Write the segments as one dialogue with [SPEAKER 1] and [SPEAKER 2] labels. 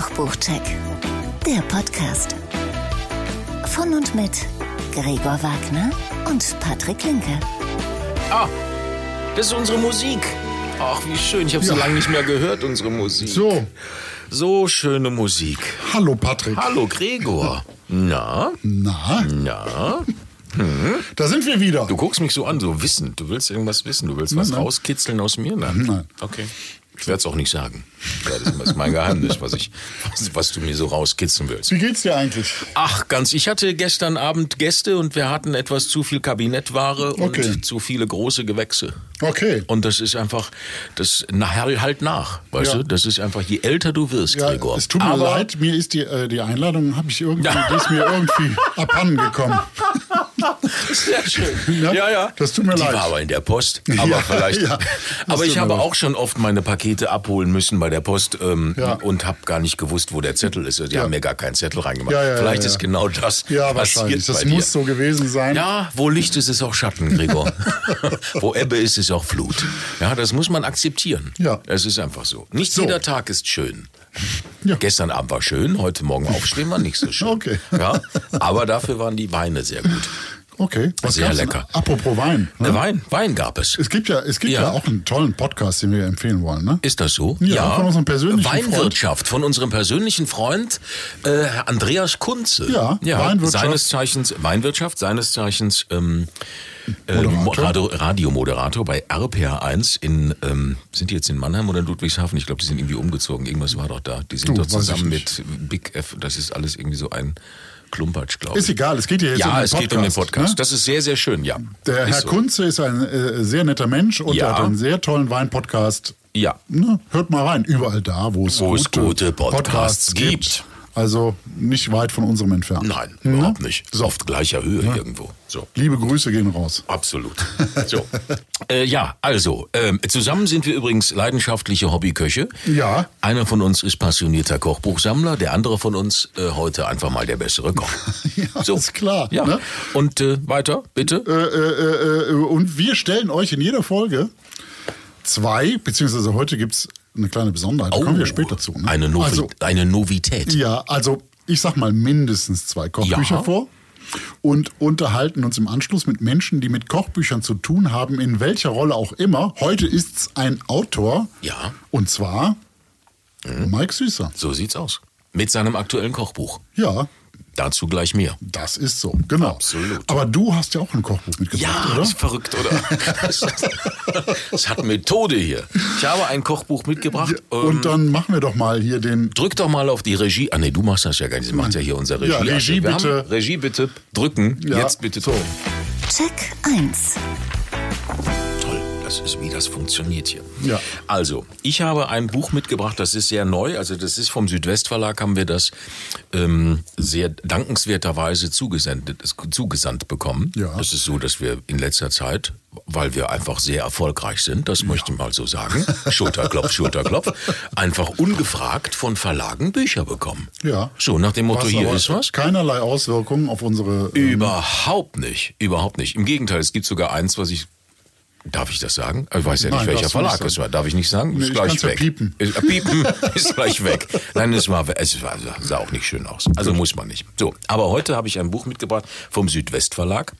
[SPEAKER 1] Kochbuchcheck, der Podcast. Von und mit Gregor Wagner und Patrick Linke.
[SPEAKER 2] Ah, das ist unsere Musik. Ach, wie schön. Ich habe
[SPEAKER 3] Ja.
[SPEAKER 2] lange nicht mehr gehört, unsere Musik.
[SPEAKER 3] So,
[SPEAKER 2] So schöne Musik.
[SPEAKER 3] hallo Patrick.
[SPEAKER 2] Hallo, Gregor. Na,
[SPEAKER 3] Na,
[SPEAKER 2] na.
[SPEAKER 3] da sind wir wieder.
[SPEAKER 2] Du guckst mich so an, so wissend. Du willst irgendwas wissen. Du willst was
[SPEAKER 3] Nein, nein.
[SPEAKER 2] rauskitzeln aus mir? Nein.
[SPEAKER 3] Nein.
[SPEAKER 2] Okay. Ich werde es auch nicht sagen. Ja, das ist mein Geheimnis, was, ich, was, was du mir so rauskitzeln willst.
[SPEAKER 3] Wie geht's dir eigentlich?
[SPEAKER 2] Ach, ganz. Ich hatte gestern Abend Gäste und wir hatten etwas zu viel Kabinettware
[SPEAKER 3] Okay.
[SPEAKER 2] und zu viele große Gewächse.
[SPEAKER 3] Okay.
[SPEAKER 2] Und das ist einfach, das na, halt nach, weißt
[SPEAKER 3] Ja.
[SPEAKER 2] du? Das ist einfach, je älter du wirst,
[SPEAKER 3] Ja,
[SPEAKER 2] Gregor.
[SPEAKER 3] es tut mir
[SPEAKER 2] Aber
[SPEAKER 3] leid, mir ist die, äh, die Einladung, habe ich irgendwie, ist mir irgendwie abhanden gekommen.
[SPEAKER 2] Sehr schön.
[SPEAKER 3] Ja,
[SPEAKER 2] Ja, ja.
[SPEAKER 3] das tut mir
[SPEAKER 2] Die
[SPEAKER 3] leid.
[SPEAKER 2] war aber in der Post. Aber
[SPEAKER 3] Ja,
[SPEAKER 2] vielleicht.
[SPEAKER 3] ja,
[SPEAKER 2] aber ich habe
[SPEAKER 3] leid.
[SPEAKER 2] auch schon oft meine Pakete abholen müssen bei der Post ähm, und habe gar nicht gewusst, wo der Zettel ist. Die haben mir gar keinen Zettel reingemacht. Vielleicht ist genau das
[SPEAKER 3] Ja, wahrscheinlich. Das muss so gewesen sein.
[SPEAKER 2] Ja, wo Licht ist, ist auch Schatten, Gregor. wo Ebbe ist, ist auch Flut. Ja, das muss man akzeptieren.
[SPEAKER 3] Ja.
[SPEAKER 2] Es ist einfach so. Nicht
[SPEAKER 3] So.
[SPEAKER 2] jeder Tag ist schön.
[SPEAKER 3] Ja.
[SPEAKER 2] Gestern Abend war schön, heute Morgen aufstehen war nicht so schön.
[SPEAKER 3] Okay.
[SPEAKER 2] Ja, aber dafür waren die Weine sehr gut.
[SPEAKER 3] Okay.
[SPEAKER 2] Sehr
[SPEAKER 3] gab's denn?
[SPEAKER 2] lecker.
[SPEAKER 3] Apropos Wein. Ne?
[SPEAKER 2] Wein, Wein gab es.
[SPEAKER 3] Es gibt ja, es gibt ja.
[SPEAKER 2] Ja.
[SPEAKER 3] auch einen tollen Podcast, den wir empfehlen wollen. Ne?
[SPEAKER 2] Ist das so?
[SPEAKER 3] Ja, von unserem persönlichen
[SPEAKER 2] Weinwirtschaft, von unserem persönlichen Freund äh, Andreas Kunze.
[SPEAKER 3] Ja, Weinwirtschaft.
[SPEAKER 2] Seines Zeichens, Weinwirtschaft, seines Zeichens ähm, äh,
[SPEAKER 3] Moderator.
[SPEAKER 2] Radio, Radiomoderator bei RPR1 in, ähm, sind die jetzt in Mannheim oder in Ludwigshafen? Ich glaube, die sind irgendwie umgezogen. Irgendwas war doch da. Die sind
[SPEAKER 3] Du, ich
[SPEAKER 2] zusammen mit Big F. Das ist alles irgendwie so ein Klumpatsch, glaube ich.
[SPEAKER 3] Ist egal, es geht ja jetzt um
[SPEAKER 2] ja,
[SPEAKER 3] den
[SPEAKER 2] es
[SPEAKER 3] Podcast.
[SPEAKER 2] geht um den Podcast.
[SPEAKER 3] Ne?
[SPEAKER 2] Das ist sehr, sehr schön, ja.
[SPEAKER 3] Der
[SPEAKER 2] ist
[SPEAKER 3] Herr
[SPEAKER 2] so.
[SPEAKER 3] Kunze ist ein äh, sehr netter Mensch und
[SPEAKER 2] Ja.
[SPEAKER 3] er hat einen sehr tollen Weinpodcast.
[SPEAKER 2] Ja.
[SPEAKER 3] Ne, hört mal rein, überall da, wo es,
[SPEAKER 2] es gute Podcasts gibt.
[SPEAKER 3] Also nicht weit von unserem entfernt.
[SPEAKER 2] Nein,
[SPEAKER 3] Ne?
[SPEAKER 2] überhaupt nicht. Ist auf gleicher Höhe irgendwo. So.
[SPEAKER 3] Liebe Grüße gehen raus.
[SPEAKER 2] Absolut. So. äh, ja, also, ähm, zusammen sind wir übrigens leidenschaftliche Hobbyköche.
[SPEAKER 3] Ja.
[SPEAKER 2] Einer von uns ist passionierter Kochbuchsammler, der andere von uns äh, heute einfach mal der bessere Koch.
[SPEAKER 3] Ja, ist klar,
[SPEAKER 2] Ja.
[SPEAKER 3] ne?
[SPEAKER 2] Und äh, weiter, bitte.
[SPEAKER 3] Äh, äh, äh, und wir stellen euch in jeder Folge zwei, beziehungsweise heute gibt es eine kleine Besonderheit, da kommen wir später zu. Ne?
[SPEAKER 2] Oh, Eine, Novi
[SPEAKER 3] Also,
[SPEAKER 2] eine Novität.
[SPEAKER 3] ja, also ich sag mal mindestens zwei Kochbücher
[SPEAKER 2] Ja.
[SPEAKER 3] vor und unterhalten uns im Anschluss mit Menschen, die mit Kochbüchern zu tun haben, in welcher Rolle auch immer. Heute ist es ein Autor.
[SPEAKER 2] Ja.
[SPEAKER 3] Und zwar Mike Süßer.
[SPEAKER 2] So sieht's aus. Mit seinem aktuellen Kochbuch.
[SPEAKER 3] Ja,
[SPEAKER 2] Dazu gleich mehr.
[SPEAKER 3] das ist so, genau.
[SPEAKER 2] Absolut.
[SPEAKER 3] Aber du hast ja auch ein Kochbuch mitgebracht,
[SPEAKER 2] Ja,
[SPEAKER 3] oder?
[SPEAKER 2] ist verrückt, oder? Das, das hat Methode hier. Ich habe ein Kochbuch mitgebracht. ähm,
[SPEAKER 3] Und dann machen wir doch mal hier den
[SPEAKER 2] Drück doch mal auf die Regie. Ah nee, du machst das ja gar nicht. Das macht ja hier unser Regie.
[SPEAKER 3] Ja, Regie bitte.
[SPEAKER 2] Regie bitte. Drücken.
[SPEAKER 3] Ja,
[SPEAKER 2] Jetzt bitte.
[SPEAKER 3] so.
[SPEAKER 1] Check 1.
[SPEAKER 2] Das ist, wie das funktioniert hier.
[SPEAKER 3] Ja.
[SPEAKER 2] Also, ich habe ein Buch mitgebracht, das ist sehr neu. Also, das ist vom Südwestverlag, haben wir das ähm, sehr dankenswerterweise zugesendet, zugesandt bekommen.
[SPEAKER 3] Ja.
[SPEAKER 2] Das ist so, dass wir in letzter Zeit, weil wir einfach sehr erfolgreich sind, das möchte ich mal so sagen, Schulterklopf, Schulterklopf, einfach ungefragt von Verlagen Bücher bekommen.
[SPEAKER 3] Ja.
[SPEAKER 2] So, nach dem Motto,
[SPEAKER 3] Was
[SPEAKER 2] hier ist was.
[SPEAKER 3] Keinerlei Auswirkungen auf unsere. ähm,
[SPEAKER 2] Überhaupt nicht, überhaupt nicht. Im Gegenteil, es gibt sogar eins, was ich. Darf ich das sagen? Ich weiß ja nicht,
[SPEAKER 3] Nein,
[SPEAKER 2] welcher Verlag es war. Darf ich nicht sagen?
[SPEAKER 3] Nee,
[SPEAKER 2] ist
[SPEAKER 3] ich
[SPEAKER 2] gleich
[SPEAKER 3] ja
[SPEAKER 2] weg.
[SPEAKER 3] piepen.
[SPEAKER 2] Ist, äh, piepen ist gleich weg. Nein, es war, es war, sah auch nicht schön aus. Also muss man nicht. So, aber heute habe ich ein Buch mitgebracht vom Südwestverlag.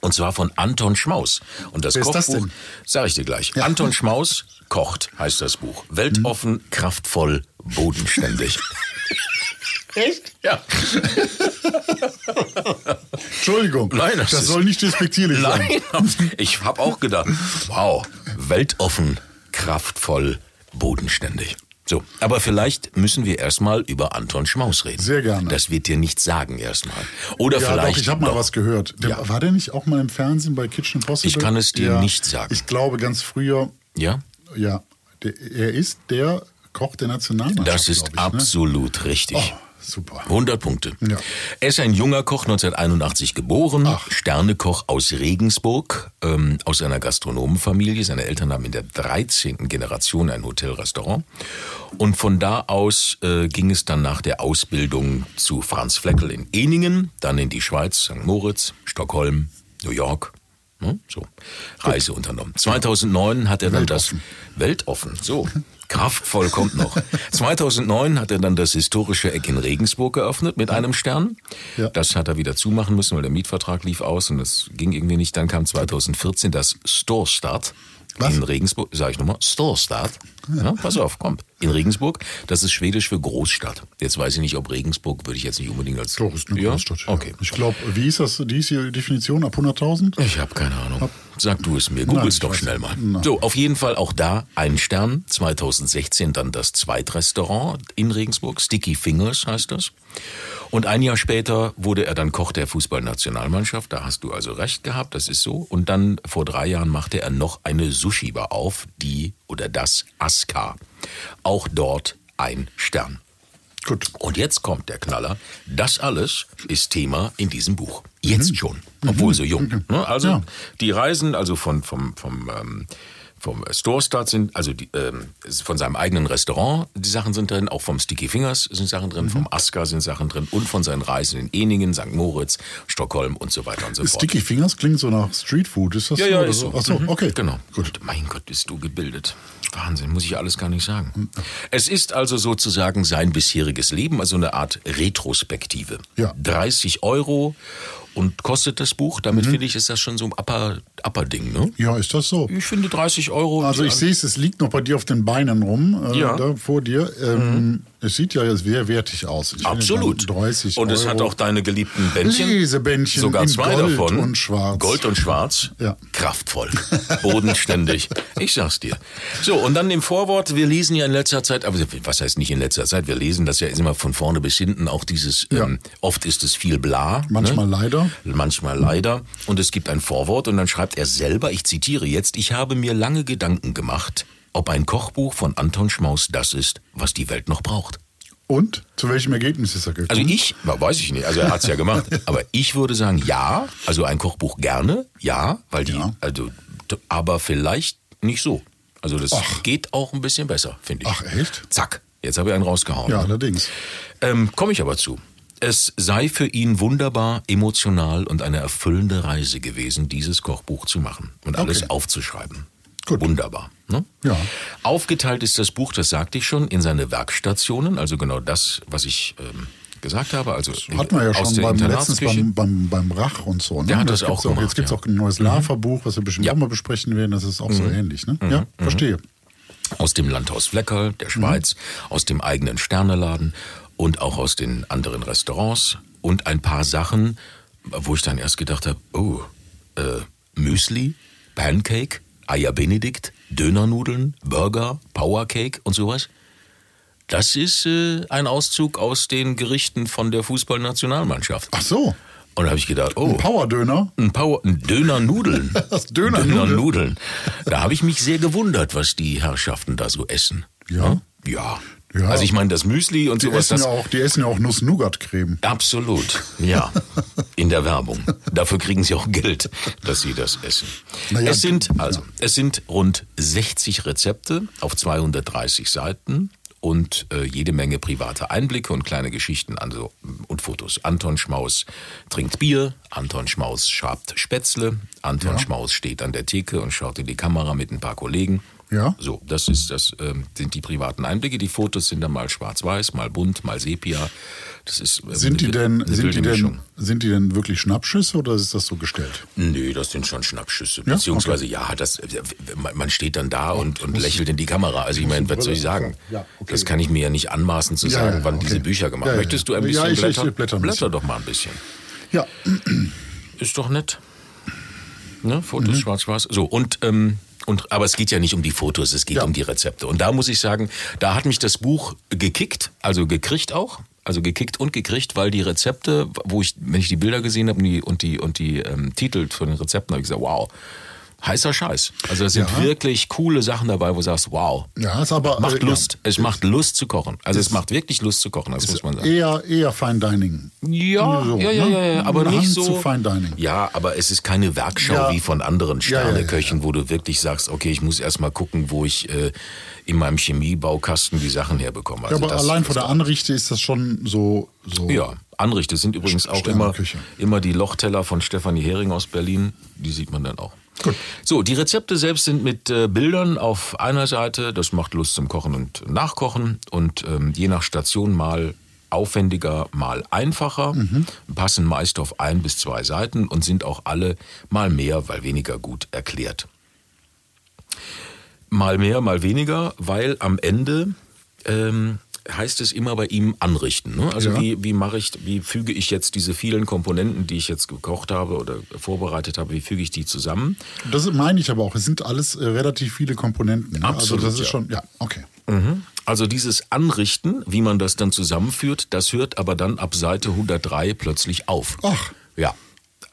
[SPEAKER 2] Und zwar von Anton Schmaus. Und das
[SPEAKER 3] Wer ist das
[SPEAKER 2] Kochbuch,
[SPEAKER 3] denn?
[SPEAKER 2] sag ich dir gleich. Anton Schmaus kocht, heißt das Buch. Weltoffen, kraftvoll, bodenständig. Echt? Ja.
[SPEAKER 3] Entschuldigung.
[SPEAKER 2] Nein, das
[SPEAKER 3] das soll nicht despektierlich sein.
[SPEAKER 2] Nein, ich habe auch gedacht, wow, weltoffen, kraftvoll, bodenständig. So, aber vielleicht müssen wir erstmal über Anton Schmaus reden.
[SPEAKER 3] Sehr gerne.
[SPEAKER 2] Das wird dir nichts sagen erstmal. Oder
[SPEAKER 3] Ja,
[SPEAKER 2] vielleicht.
[SPEAKER 3] doch, ich habe mal was gehört. Der,
[SPEAKER 2] Ja.
[SPEAKER 3] War der nicht auch mal im Fernsehen bei Kitchen Impossible?
[SPEAKER 2] Ich kann es dir nicht sagen.
[SPEAKER 3] Ich glaube ganz früher,
[SPEAKER 2] Ja,
[SPEAKER 3] ja, der, er ist der Koch der Nationalmannschaft.
[SPEAKER 2] das ist
[SPEAKER 3] ich, ne?
[SPEAKER 2] absolut richtig.
[SPEAKER 3] Oh, super.
[SPEAKER 2] 100 Punkte.
[SPEAKER 3] Ja.
[SPEAKER 2] Er ist ein junger Koch, 1981 geboren,
[SPEAKER 3] Ach.
[SPEAKER 2] Sternekoch aus Regensburg, ähm, aus einer Gastronomenfamilie. Seine Eltern haben in der 13. Generation ein Hotelrestaurant. Und von da aus äh, ging es dann nach der Ausbildung zu Franz Fleckel in Eningen, dann in die Schweiz, St. Moritz, Stockholm, New York, Ne? So, Reise unternommen. 2009 hat er dann das Weltoffen. So, kraftvoll kommt noch. 2009 hat er dann das historische Eck in Regensburg geöffnet mit einem Stern.
[SPEAKER 3] Ja.
[SPEAKER 2] Das hat er wieder zumachen müssen, weil der Mietvertrag lief aus und das ging irgendwie nicht. Dann kam 2014 das Store Start
[SPEAKER 3] Was?
[SPEAKER 2] in Regensburg. Sag ich nochmal, Store Start. Ja, pass auf, kommt. In Regensburg, das ist schwedisch für Großstadt. Jetzt weiß ich nicht, ob Regensburg würde ich jetzt nicht unbedingt als...
[SPEAKER 3] Doch, ist eine
[SPEAKER 2] ja?
[SPEAKER 3] Großstadt. ja.
[SPEAKER 2] Okay.
[SPEAKER 3] Ich glaube, wie ist das, die ist die Definition ab 100.000?
[SPEAKER 2] Ich habe keine Ahnung. Sag du es mir. Google's
[SPEAKER 3] ich
[SPEAKER 2] doch schnell mal.
[SPEAKER 3] Nein.
[SPEAKER 2] So, auf jeden Fall auch da ein Stern. 2016 dann das Zweitrestaurant in Regensburg. Sticky Fingers heißt das. Und ein Jahr später wurde er dann Koch der Fußballnationalmannschaft. Da hast du also recht gehabt, das ist so. Und dann vor drei Jahren machte er noch eine Sushi-Bar auf, die oder das Aska. Auch dort ein Stern.
[SPEAKER 3] Gut.
[SPEAKER 2] Und jetzt kommt der Knaller. Das alles ist Thema in diesem Buch. Jetzt schon. Obwohl so jung. Ne? Also
[SPEAKER 3] Ja.
[SPEAKER 2] die Reisen, also von, vom, vom, ähm, vom Store Start sind, also die, ähm, von seinem eigenen Restaurant, die Sachen sind drin, auch vom Sticky Fingers sind Sachen drin, vom Aska sind Sachen drin und von seinen Reisen in Eningen, St. Moritz, Stockholm und so weiter und so fort.
[SPEAKER 3] Sticky Fingers klingt so nach Streetfood, ist das
[SPEAKER 2] Ja,
[SPEAKER 3] so?
[SPEAKER 2] ja,
[SPEAKER 3] oder
[SPEAKER 2] ist
[SPEAKER 3] so?
[SPEAKER 2] so.
[SPEAKER 3] Ach so,
[SPEAKER 2] Mhm.
[SPEAKER 3] okay.
[SPEAKER 2] Genau.
[SPEAKER 3] Gut.
[SPEAKER 2] Und mein Gott, bist du gebildet. Wahnsinn, muss ich alles gar nicht sagen. Es ist also sozusagen sein bisheriges Leben, also eine Art Retrospektive.
[SPEAKER 3] Ja.
[SPEAKER 2] 30 Euro und kostet das Buch.
[SPEAKER 3] Mhm.
[SPEAKER 2] Damit finde ich, ist das schon so ein Upper, Upper Ding, ne?
[SPEAKER 3] Ja, ist das so?
[SPEAKER 2] Ich finde 30 Euro.
[SPEAKER 3] Also ich sehe es, es liegt noch bei dir auf den Beinen rum, äh,
[SPEAKER 2] Ja.
[SPEAKER 3] da vor dir. Ähm, Es sieht ja sehr wertig aus. Ich
[SPEAKER 2] Absolut.
[SPEAKER 3] dann 30
[SPEAKER 2] und es
[SPEAKER 3] Euro.
[SPEAKER 2] hat auch deine geliebten Bändchen.
[SPEAKER 3] Lesebändchen
[SPEAKER 2] Sogar
[SPEAKER 3] in
[SPEAKER 2] zwei
[SPEAKER 3] Gold
[SPEAKER 2] davon.
[SPEAKER 3] und Schwarz.
[SPEAKER 2] Gold und Schwarz.
[SPEAKER 3] Ja.
[SPEAKER 2] Kraftvoll. Bodenständig. Ich sag's dir. So, und dann im Vorwort, wir lesen ja in letzter Zeit, aber was heißt nicht in letzter Zeit, wir lesen das ja immer von vorne bis hinten, auch dieses,
[SPEAKER 3] Ja.
[SPEAKER 2] ähm, oft ist es viel bla.
[SPEAKER 3] Manchmal
[SPEAKER 2] ne?
[SPEAKER 3] leider.
[SPEAKER 2] Manchmal leider. Und es gibt ein Vorwort und dann schreibt er selber, ich zitiere jetzt, ich habe mir lange Gedanken gemacht, ob ein Kochbuch von Anton Schmaus das ist, was die Welt noch braucht.
[SPEAKER 3] Und zu welchem Ergebnis ist er gekommen?
[SPEAKER 2] Also ich, na, weiß ich nicht, also er hat's ja gemacht, aber ich würde sagen, ja, also ein Kochbuch gerne, ja, weil die,
[SPEAKER 3] Ja.
[SPEAKER 2] also, aber vielleicht nicht so. Also das geht auch ein bisschen besser, finde ich.
[SPEAKER 3] Ach, echt?
[SPEAKER 2] Zack, jetzt habe ich einen rausgehauen.
[SPEAKER 3] ja, allerdings.
[SPEAKER 2] Ähm, Komme ich aber zu. Es sei für ihn wunderbar, emotional und eine erfüllende Reise gewesen, dieses Kochbuch zu machen und alles
[SPEAKER 3] Okay.
[SPEAKER 2] aufzuschreiben.
[SPEAKER 3] Gut.
[SPEAKER 2] Wunderbar. Ne?
[SPEAKER 3] Ja.
[SPEAKER 2] Aufgeteilt ist das Buch, das sagte ich schon, in seine Werkstationen, also genau das, was ich ähm, gesagt habe. Also
[SPEAKER 3] Hat man ja
[SPEAKER 2] aus
[SPEAKER 3] schon beim letztens beim, beim, beim Rach und so. Ne?
[SPEAKER 2] Der hat das
[SPEAKER 3] gibt's
[SPEAKER 2] auch gemacht,
[SPEAKER 3] Jetzt gibt es
[SPEAKER 2] ja.
[SPEAKER 3] auch ein neues Lava-Buch, was wir bestimmt
[SPEAKER 2] Ja.
[SPEAKER 3] auch mal besprechen werden. Das ist auch so ähnlich. Ne? Ja, verstehe.
[SPEAKER 2] aus dem Landhaus Fleckerl, der Schweiz, aus dem eigenen Sterneladen und auch aus den anderen Restaurants und ein paar Sachen, wo ich dann erst gedacht habe, oh, äh, Müsli, Pancake, Eier Benedikt, Dönernudeln, Burger, Powercake und sowas. Das ist äh, ein Auszug aus den Gerichten von der Fußballnationalmannschaft.
[SPEAKER 3] Ach so,
[SPEAKER 2] Und da habe ich gedacht, oh,
[SPEAKER 3] ein Powerdöner.
[SPEAKER 2] ein Power, ein Dönernudeln.
[SPEAKER 3] Das Dönernudeln.
[SPEAKER 2] Dönernudeln. Da habe ich mich sehr gewundert, was die Herrschaften da so essen.
[SPEAKER 3] Ja?
[SPEAKER 2] Ja.
[SPEAKER 3] Ja.
[SPEAKER 2] Also ich meine, das Müsli und
[SPEAKER 3] Die
[SPEAKER 2] sowas,
[SPEAKER 3] essen,
[SPEAKER 2] das
[SPEAKER 3] ja auch, die essen ja auch Nuss-Nougat-Creme.
[SPEAKER 2] absolut. Ja. In der Werbung. Dafür kriegen sie auch Geld, dass sie das essen.
[SPEAKER 3] Naja,
[SPEAKER 2] es sind also, es sind rund 60 Rezepte auf 230 Seiten und äh, jede Menge private Einblicke und kleine Geschichten also, und Fotos. Anton Schmaus trinkt Bier, Anton Schmaus schabt Spätzle, Anton
[SPEAKER 3] Ja.
[SPEAKER 2] Schmaus steht an der Theke und schaut in die Kamera mit ein paar Kollegen.
[SPEAKER 3] Ja.
[SPEAKER 2] So, das ist das ähm, sind die privaten Einblicke. Die Fotos sind dann mal schwarz-weiß, mal bunt, mal sepia. Das ist ähm,
[SPEAKER 3] Sind die denn, sind die denn, sind die denn wirklich Schnappschüsse oder ist das so gestellt?
[SPEAKER 2] Nö, das sind schon Schnappschüsse.
[SPEAKER 3] Ja?
[SPEAKER 2] Beziehungsweise, ja, das, äh, man steht dann da und, und lächelt in die Kamera. Also ich meine, was soll ich sagen?
[SPEAKER 3] Ja, okay.
[SPEAKER 2] Das kann ich mir ja nicht anmaßen zu
[SPEAKER 3] Ja,
[SPEAKER 2] sagen,
[SPEAKER 3] ja,
[SPEAKER 2] wann
[SPEAKER 3] okay.
[SPEAKER 2] diese Bücher gemacht
[SPEAKER 3] Ja, ja.
[SPEAKER 2] Möchtest du ein
[SPEAKER 3] Ja,
[SPEAKER 2] bisschen
[SPEAKER 3] ich- ich
[SPEAKER 2] blättern?
[SPEAKER 3] blätter ein bisschen.
[SPEAKER 2] Blätter doch mal ein bisschen.
[SPEAKER 3] Ja,
[SPEAKER 2] Ist doch nett. Ne?
[SPEAKER 3] Mhm.
[SPEAKER 2] Fotos schwarz-weiß. So, und, ähm, und, aber es geht ja nicht um die Fotos, es geht
[SPEAKER 3] Ja.
[SPEAKER 2] um die Rezepte. Und da muss ich sagen, da hat mich das Buch gekickt, also gekriegt auch. Also gekickt und gekriegt, weil die Rezepte, wo ich, wenn ich die Bilder gesehen habe und die, und die, und die ähm, Titel von den Rezepten, habe ich gesagt, wow, heißer Scheiß. Also da sind
[SPEAKER 3] Ja.
[SPEAKER 2] wirklich coole Sachen dabei, wo du sagst, wow.
[SPEAKER 3] Ja, ist aber
[SPEAKER 2] Macht
[SPEAKER 3] äh,
[SPEAKER 2] Lust.
[SPEAKER 3] Ja,
[SPEAKER 2] Es macht Lust zu kochen. Also es macht wirklich Lust zu kochen, das muss man sagen.
[SPEAKER 3] eher, eher Fine Dining.
[SPEAKER 2] Ja,
[SPEAKER 3] So,
[SPEAKER 2] ja, ja,
[SPEAKER 3] ne?
[SPEAKER 2] ja, ja, aber nicht
[SPEAKER 3] Hand
[SPEAKER 2] so.
[SPEAKER 3] zu Fine Dining.
[SPEAKER 2] Ja, aber es ist keine Werkschau
[SPEAKER 3] Ja.
[SPEAKER 2] wie von anderen
[SPEAKER 3] Ja, ja, ja,
[SPEAKER 2] Sterneköchen, wo du wirklich sagst, okay, ich muss erst mal gucken, wo ich äh, in meinem Chemiebaukasten die Sachen herbekomme.
[SPEAKER 3] Ja,
[SPEAKER 2] Also
[SPEAKER 3] aber
[SPEAKER 2] das-
[SPEAKER 3] allein von der Anrichte ist das schon so. so
[SPEAKER 2] Ja, Anrichte sind übrigens auch immer, immer die Lochteller von Stefanie Hering aus Berlin. Die sieht man dann auch. So, die Rezepte selbst sind mit äh, Bildern auf einer Seite. Das macht Lust zum Kochen und Nachkochen. Und ähm, je nach Station mal aufwendiger, mal einfacher. Passen meist auf ein bis zwei Seiten und sind auch alle mal mehr, weil weniger gut erklärt. Mal mehr, mal weniger, weil am Ende ähm, heißt es immer bei ihm anrichten. Ne? Also
[SPEAKER 3] Ja.
[SPEAKER 2] wie, wie mache ich, wie füge ich jetzt diese vielen Komponenten, die ich jetzt gekocht habe oder vorbereitet habe, wie füge ich die zusammen?
[SPEAKER 3] Das meine ich aber auch. Es sind alles äh, relativ viele Komponenten. Ne?
[SPEAKER 2] Absolut,
[SPEAKER 3] also das ist
[SPEAKER 2] ja.
[SPEAKER 3] schon, ja, okay.
[SPEAKER 2] Also dieses Anrichten, wie man das dann zusammenführt, das hört aber dann ab Seite 103 plötzlich auf.
[SPEAKER 3] Ach.
[SPEAKER 2] Ja.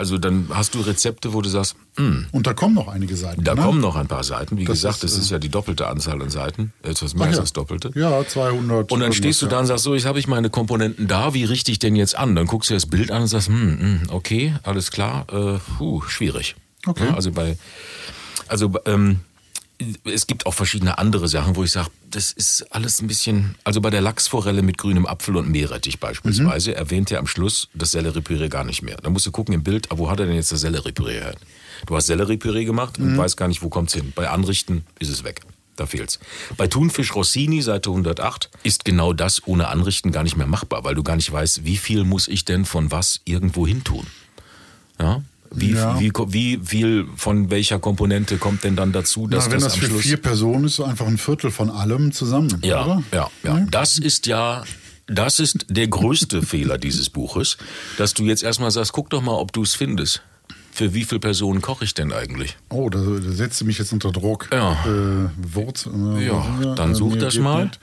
[SPEAKER 2] Also dann hast du Rezepte, wo du sagst, hm,
[SPEAKER 3] Und da kommen noch einige Seiten.
[SPEAKER 2] da
[SPEAKER 3] ne?
[SPEAKER 2] kommen noch ein paar Seiten. Wie
[SPEAKER 3] Das
[SPEAKER 2] gesagt,
[SPEAKER 3] ist,
[SPEAKER 2] das ist
[SPEAKER 3] äh,
[SPEAKER 2] ja die doppelte Anzahl an Seiten. Etwas mehr als
[SPEAKER 3] ja.
[SPEAKER 2] das Doppelte.
[SPEAKER 3] Ja, 200.
[SPEAKER 2] Und dann stehst du da und sagst, so, jetzt habe ich meine Komponenten da, wie richte ich denn jetzt an? Dann guckst du das Bild an und sagst, hm, hm okay, alles klar, äh, puh, schwierig.
[SPEAKER 3] Okay.
[SPEAKER 2] Ja, also bei, also ähm, es gibt auch verschiedene andere Sachen, wo ich sage, das ist alles ein bisschen, also bei der Lachsforelle mit grünem Apfel und Meerrettich beispielsweise, erwähnt er am Schluss das Selleriepüree gar nicht mehr. Da musst du gucken im Bild, wo hat er denn jetzt das Selleriepüree her? Du hast Selleriepüree gemacht und weißt gar nicht, wo kommt's hin. Bei Anrichten ist es weg. Da fehlt's. Bei Thunfisch Rossini, Seite 108, ist genau das ohne Anrichten gar nicht mehr machbar, weil du gar nicht weißt, wie viel muss ich denn von was irgendwo hin tun. Ja? Wie,
[SPEAKER 3] Ja.
[SPEAKER 2] wie, wie viel von welcher Komponente kommt denn dann dazu,
[SPEAKER 3] Na,
[SPEAKER 2] dass
[SPEAKER 3] wenn
[SPEAKER 2] das,
[SPEAKER 3] das für
[SPEAKER 2] Schluss...
[SPEAKER 3] vier Personen ist, so einfach ein Viertel von allem zusammen.
[SPEAKER 2] ja,
[SPEAKER 3] oder?
[SPEAKER 2] ja, ja. Das ist ja... Das ist der größte Fehler dieses Buches, dass du jetzt erstmal sagst, guck doch mal, ob du es findest. Für wie viele Personen koche ich denn eigentlich?
[SPEAKER 3] Oh, da, da setzt du mich jetzt unter Druck.
[SPEAKER 2] Ja.
[SPEAKER 3] Äh, Wurz, äh,
[SPEAKER 2] Ja,
[SPEAKER 3] was-
[SPEAKER 2] dann
[SPEAKER 3] äh,
[SPEAKER 2] such das mal.
[SPEAKER 3] nicht.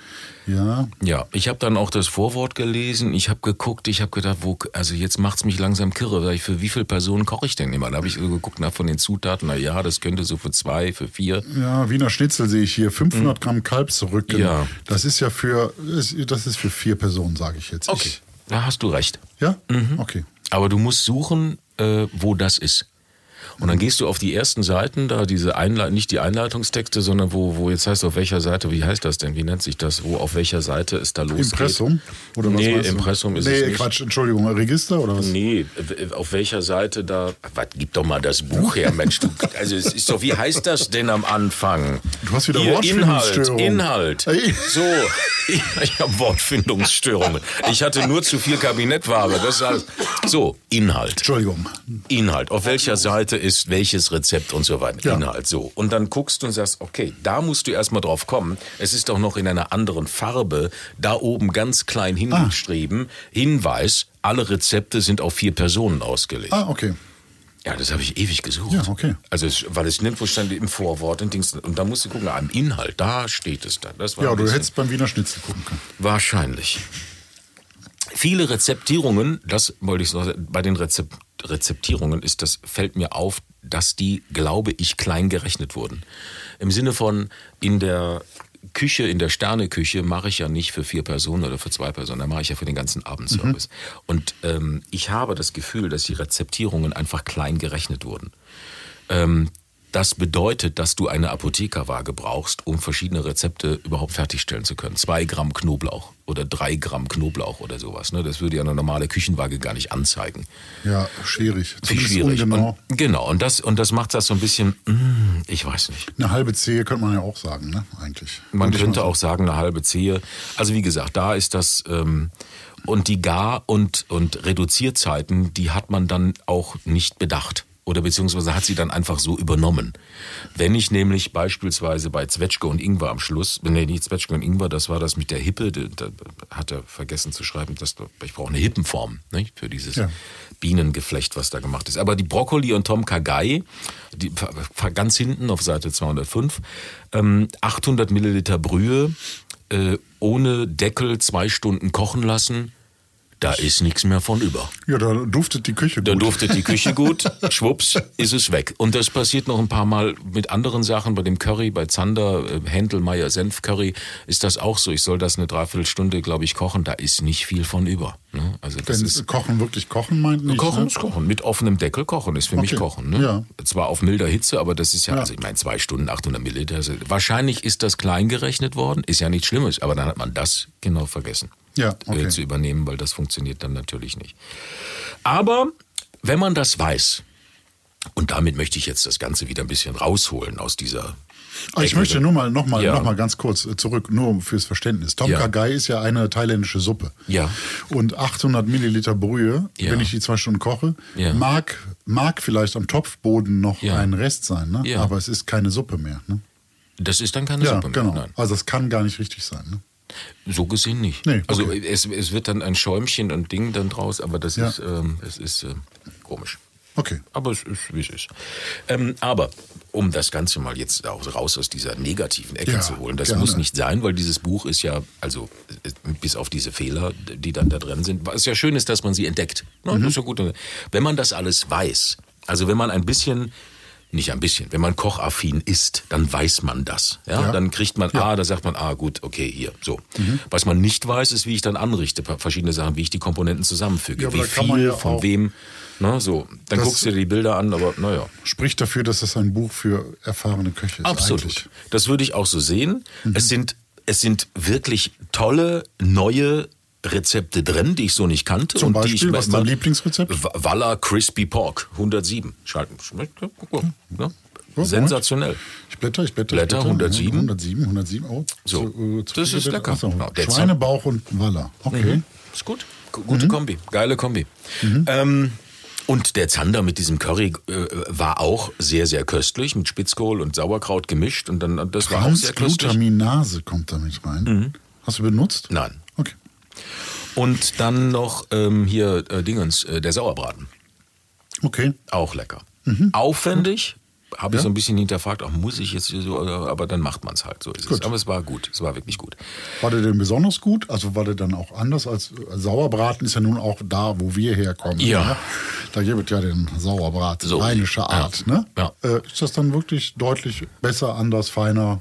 [SPEAKER 3] Ja,
[SPEAKER 2] Ja, ich habe dann auch das Vorwort gelesen. Ich habe geguckt, ich habe gedacht, wo, also jetzt macht's mich langsam kirre. Sag ich, Für wie viele Personen koche ich denn immer? Da habe ich so geguckt nach von den Zutaten. Na ja, das könnte so für zwei, für vier.
[SPEAKER 3] ja, Wiener Schnitzel sehe ich hier. 500 Gramm Kalbsrücken.
[SPEAKER 2] Hm. Ja.
[SPEAKER 3] Das ist ja für, das ist für vier Personen, sage ich jetzt. Ich,
[SPEAKER 2] da hast du recht.
[SPEAKER 3] ja?
[SPEAKER 2] Mhm.
[SPEAKER 3] Okay.
[SPEAKER 2] Aber du musst suchen, äh, wo das ist. Und dann gehst du auf die ersten Seiten, da diese Einleit nicht die Einleitungstexte, sondern wo, wo jetzt heißt auf welcher Seite, wie heißt das denn, wie nennt sich das, wo auf welcher Seite es da losgeht.
[SPEAKER 3] Impressum? Oder was
[SPEAKER 2] nee? Impressum ist
[SPEAKER 3] nee,
[SPEAKER 2] es nicht.
[SPEAKER 3] Quatsch, Entschuldigung, Register oder was?
[SPEAKER 2] Nee, auf welcher Seite da. Was, gib doch mal das Buch her, Mensch. Du, also es ist doch, wie heißt das denn am Anfang?
[SPEAKER 3] Du hast wieder
[SPEAKER 2] Hier, Inhalt,
[SPEAKER 3] Wortfindungsstörung.
[SPEAKER 2] Inhalt. So, ich, ich habe Wortfindungsstörungen. Ich hatte nur zu viel Kabinettware. Das heißt, so, Inhalt.
[SPEAKER 3] Entschuldigung.
[SPEAKER 2] Inhalt. Auf welcher Seite ist welches Rezept und so weiter.
[SPEAKER 3] Ja.
[SPEAKER 2] Inhalt. So. Und dann guckst du und sagst, okay, da musst du erstmal drauf kommen. Es ist auch noch in einer anderen Farbe. Da oben ganz klein hingeschrieben. Hinweis, alle Rezepte sind auf vier Personen ausgelegt.
[SPEAKER 3] Ah, okay.
[SPEAKER 2] Ja, das habe ich ewig gesucht.
[SPEAKER 3] Ja, okay.
[SPEAKER 2] Also, es, weil es nirgendwo stand im Vorwort und Dings. Und da musst du gucken, am Inhalt, da steht es dann. Das war
[SPEAKER 3] Ja, du hättest beim Wiener Schnitzel gucken können.
[SPEAKER 2] Wahrscheinlich. Viele Rezeptierungen, das wollte ich noch, bei den Rezep Rezeptierungen ist das, fällt mir auf, dass die, glaube ich, klein gerechnet wurden. Im Sinne von, in der Küche, in der Sterneküche mache ich ja nicht für vier Personen oder für zwei Personen, da mache ich ja für den ganzen Abendservice. Und ähm, ich habe das Gefühl, dass die Rezeptierungen einfach klein gerechnet wurden. Ähm, das bedeutet, dass du eine Apothekerwaage brauchst, um verschiedene Rezepte überhaupt fertigstellen zu können. Zwei Gramm Knoblauch oder drei Gramm Knoblauch oder sowas. Ne? Das würde ja eine normale Küchenwaage gar nicht anzeigen.
[SPEAKER 3] Ja, schwierig.
[SPEAKER 2] Wie
[SPEAKER 3] Zumindest
[SPEAKER 2] schwierig.
[SPEAKER 3] ungenau.
[SPEAKER 2] Und, genau. Und das, und das macht das so ein bisschen, mm, ich weiß nicht.
[SPEAKER 3] Eine halbe Zehe könnte man ja auch sagen, ne? Eigentlich.
[SPEAKER 2] Man könnte
[SPEAKER 3] mal
[SPEAKER 2] auch sagen, eine halbe Zehe. Also wie gesagt, da ist das ähm, und die Gar- und, und Reduzierzeiten, die hat man dann auch nicht bedacht. Oder beziehungsweise hat sie dann einfach so übernommen. Wenn ich nämlich beispielsweise bei Zwetschge und Ingwer am Schluss, nee, nicht Zwetschge und Ingwer, das war das mit der Hippe, da, hat er vergessen zu schreiben, dass, ich brauche eine Hippenform nicht, für dieses
[SPEAKER 3] Ja.
[SPEAKER 2] Bienengeflecht, was da gemacht ist. Aber die Brokkoli und Tom Kagai, die, ganz hinten auf Seite 205, ähm, 800 Milliliter Brühe, äh, ohne Deckel zwei Stunden kochen lassen. Da ist nichts mehr von über.
[SPEAKER 3] Ja, da duftet die Küche gut.
[SPEAKER 2] Da duftet die Küche gut, schwupps, ist es weg. Und das passiert noch ein paar Mal mit anderen Sachen. Bei dem Curry, bei Zander, äh, Händelmeier Senfcurry ist das auch so. Ich soll das eine Dreiviertelstunde, glaube ich, kochen. Da ist nicht viel von über. Ne? Also das
[SPEAKER 3] Denn
[SPEAKER 2] ist
[SPEAKER 3] Kochen wirklich Kochen meint nicht.
[SPEAKER 2] Kochen
[SPEAKER 3] ne?
[SPEAKER 2] ist Kochen. Mit offenem Deckel kochen ist für mich
[SPEAKER 3] Okay.
[SPEAKER 2] Kochen. Ne?
[SPEAKER 3] Ja.
[SPEAKER 2] Zwar auf milder Hitze, aber das ist ja,
[SPEAKER 3] Ja.
[SPEAKER 2] also ich meine, zwei Stunden, 800 Milliliter. Also wahrscheinlich ist das klein gerechnet worden. Ist ja nichts Schlimmes, aber dann hat man das genau vergessen
[SPEAKER 3] Ja, okay.
[SPEAKER 2] äh, zu übernehmen, weil das funktioniert dann natürlich nicht. Aber wenn man das weiß, und damit möchte ich jetzt das Ganze wieder ein bisschen rausholen aus dieser.
[SPEAKER 3] Aber ich möchte nur mal noch mal,
[SPEAKER 2] Ja.
[SPEAKER 3] noch mal ganz kurz äh, zurück, nur fürs Verständnis. Tom
[SPEAKER 2] Ja.
[SPEAKER 3] Kha Gai ist ja eine thailändische Suppe.
[SPEAKER 2] Ja.
[SPEAKER 3] Und 800 Milliliter Brühe,
[SPEAKER 2] Ja.
[SPEAKER 3] wenn ich die zwei Stunden koche, mag, mag vielleicht am Topfboden noch ein Rest sein, ne? Aber es ist keine Suppe mehr. Ne?
[SPEAKER 2] Das ist dann keine Suppe mehr.
[SPEAKER 3] genau.
[SPEAKER 2] Nein.
[SPEAKER 3] Also es kann gar nicht richtig sein. Ne?
[SPEAKER 2] So gesehen nicht.
[SPEAKER 3] Nee,
[SPEAKER 2] Also
[SPEAKER 3] okay.
[SPEAKER 2] es, es wird dann ein Schäumchen und Ding dann draus, aber das
[SPEAKER 3] Ja.
[SPEAKER 2] ist, ähm, es ist äh, komisch.
[SPEAKER 3] Okay.
[SPEAKER 2] Aber es ist, wie es ist. Ähm, aber um das Ganze mal jetzt auch raus aus dieser negativen Ecke
[SPEAKER 3] Ja,
[SPEAKER 2] zu holen, das
[SPEAKER 3] gerne.
[SPEAKER 2] muss nicht sein, weil dieses Buch ist ja, also bis auf diese Fehler, die dann da drin sind, was ja schön ist, dass man sie entdeckt. Ne?
[SPEAKER 3] Mhm.
[SPEAKER 2] Das ist ja gut. Wenn man das alles weiß, also wenn man ein bisschen nicht ein bisschen. Wenn man kochaffin ist, dann weiß man das. Ja?
[SPEAKER 3] Ja.
[SPEAKER 2] Dann kriegt man, ah, da sagt man, ah, gut, okay, hier, so.
[SPEAKER 3] Mhm.
[SPEAKER 2] Was man nicht weiß, ist, wie ich dann anrichte, verschiedene Sachen, wie ich die Komponenten zusammenfüge,
[SPEAKER 3] Ja,
[SPEAKER 2] wie viel,
[SPEAKER 3] ja
[SPEAKER 2] von wem. Ne, so. Dann
[SPEAKER 3] Das-
[SPEAKER 2] guckst du dir die Bilder an, aber naja.
[SPEAKER 3] Spricht dafür, dass es ein Buch für erfahrene Köche ist.
[SPEAKER 2] Absolut.
[SPEAKER 3] Eigentlich.
[SPEAKER 2] Das würde ich auch so sehen.
[SPEAKER 3] Mhm.
[SPEAKER 2] Es, sind, es sind wirklich tolle, neue Rezepte drin, die ich so nicht kannte.
[SPEAKER 3] Zum
[SPEAKER 2] und die
[SPEAKER 3] Beispiel,
[SPEAKER 2] ich,
[SPEAKER 3] was ist dein Lieblingsrezept?
[SPEAKER 2] Wa- Walla Crispy Pork, 107. Schalten. Schmeckt, ja, guck mal, ne?
[SPEAKER 3] Ja,
[SPEAKER 2] Sensationell.
[SPEAKER 3] Ich blätter, ich blätter.
[SPEAKER 2] Blätter,
[SPEAKER 3] ich blätter.
[SPEAKER 2] 107.
[SPEAKER 3] 107, 107. Oh,
[SPEAKER 2] So.
[SPEAKER 3] zu- äh, zu
[SPEAKER 2] Das ist lecker. Ja, der
[SPEAKER 3] Schweinebauch und Waller. Okay.
[SPEAKER 2] Mhm. Ist gut. G- Gute
[SPEAKER 3] Mhm.
[SPEAKER 2] Kombi. Geile Kombi. Ähm, und der Zander mit diesem Curry äh, war auch sehr, sehr köstlich, mit Spitzkohl und Sauerkraut gemischt. Und dann, das war auch sehr köstlich.
[SPEAKER 3] Transglutaminase kommt da mit rein.
[SPEAKER 2] Mhm.
[SPEAKER 3] Hast du benutzt?
[SPEAKER 2] Nein. Und dann noch ähm, hier äh, Dingens, äh, der Sauerbraten.
[SPEAKER 3] Okay.
[SPEAKER 2] Auch lecker.
[SPEAKER 3] Mhm.
[SPEAKER 2] Aufwendig. Habe ich so ein bisschen hinterfragt, auch muss ich jetzt so, äh, aber dann macht man es halt, so ist es.
[SPEAKER 3] Gut.
[SPEAKER 2] Aber es war gut, es war wirklich gut.
[SPEAKER 3] War der denn besonders gut? Also war der dann auch anders als äh, Sauerbraten ist ja nun auch da, wo wir herkommen.
[SPEAKER 2] Ja.
[SPEAKER 3] ne? Da gibt es ja den Sauerbraten,
[SPEAKER 2] So.
[SPEAKER 3] rheinische
[SPEAKER 2] Ja.
[SPEAKER 3] Art. Ne?
[SPEAKER 2] Ja.
[SPEAKER 3] Äh, ist das dann wirklich deutlich besser, anders, feiner?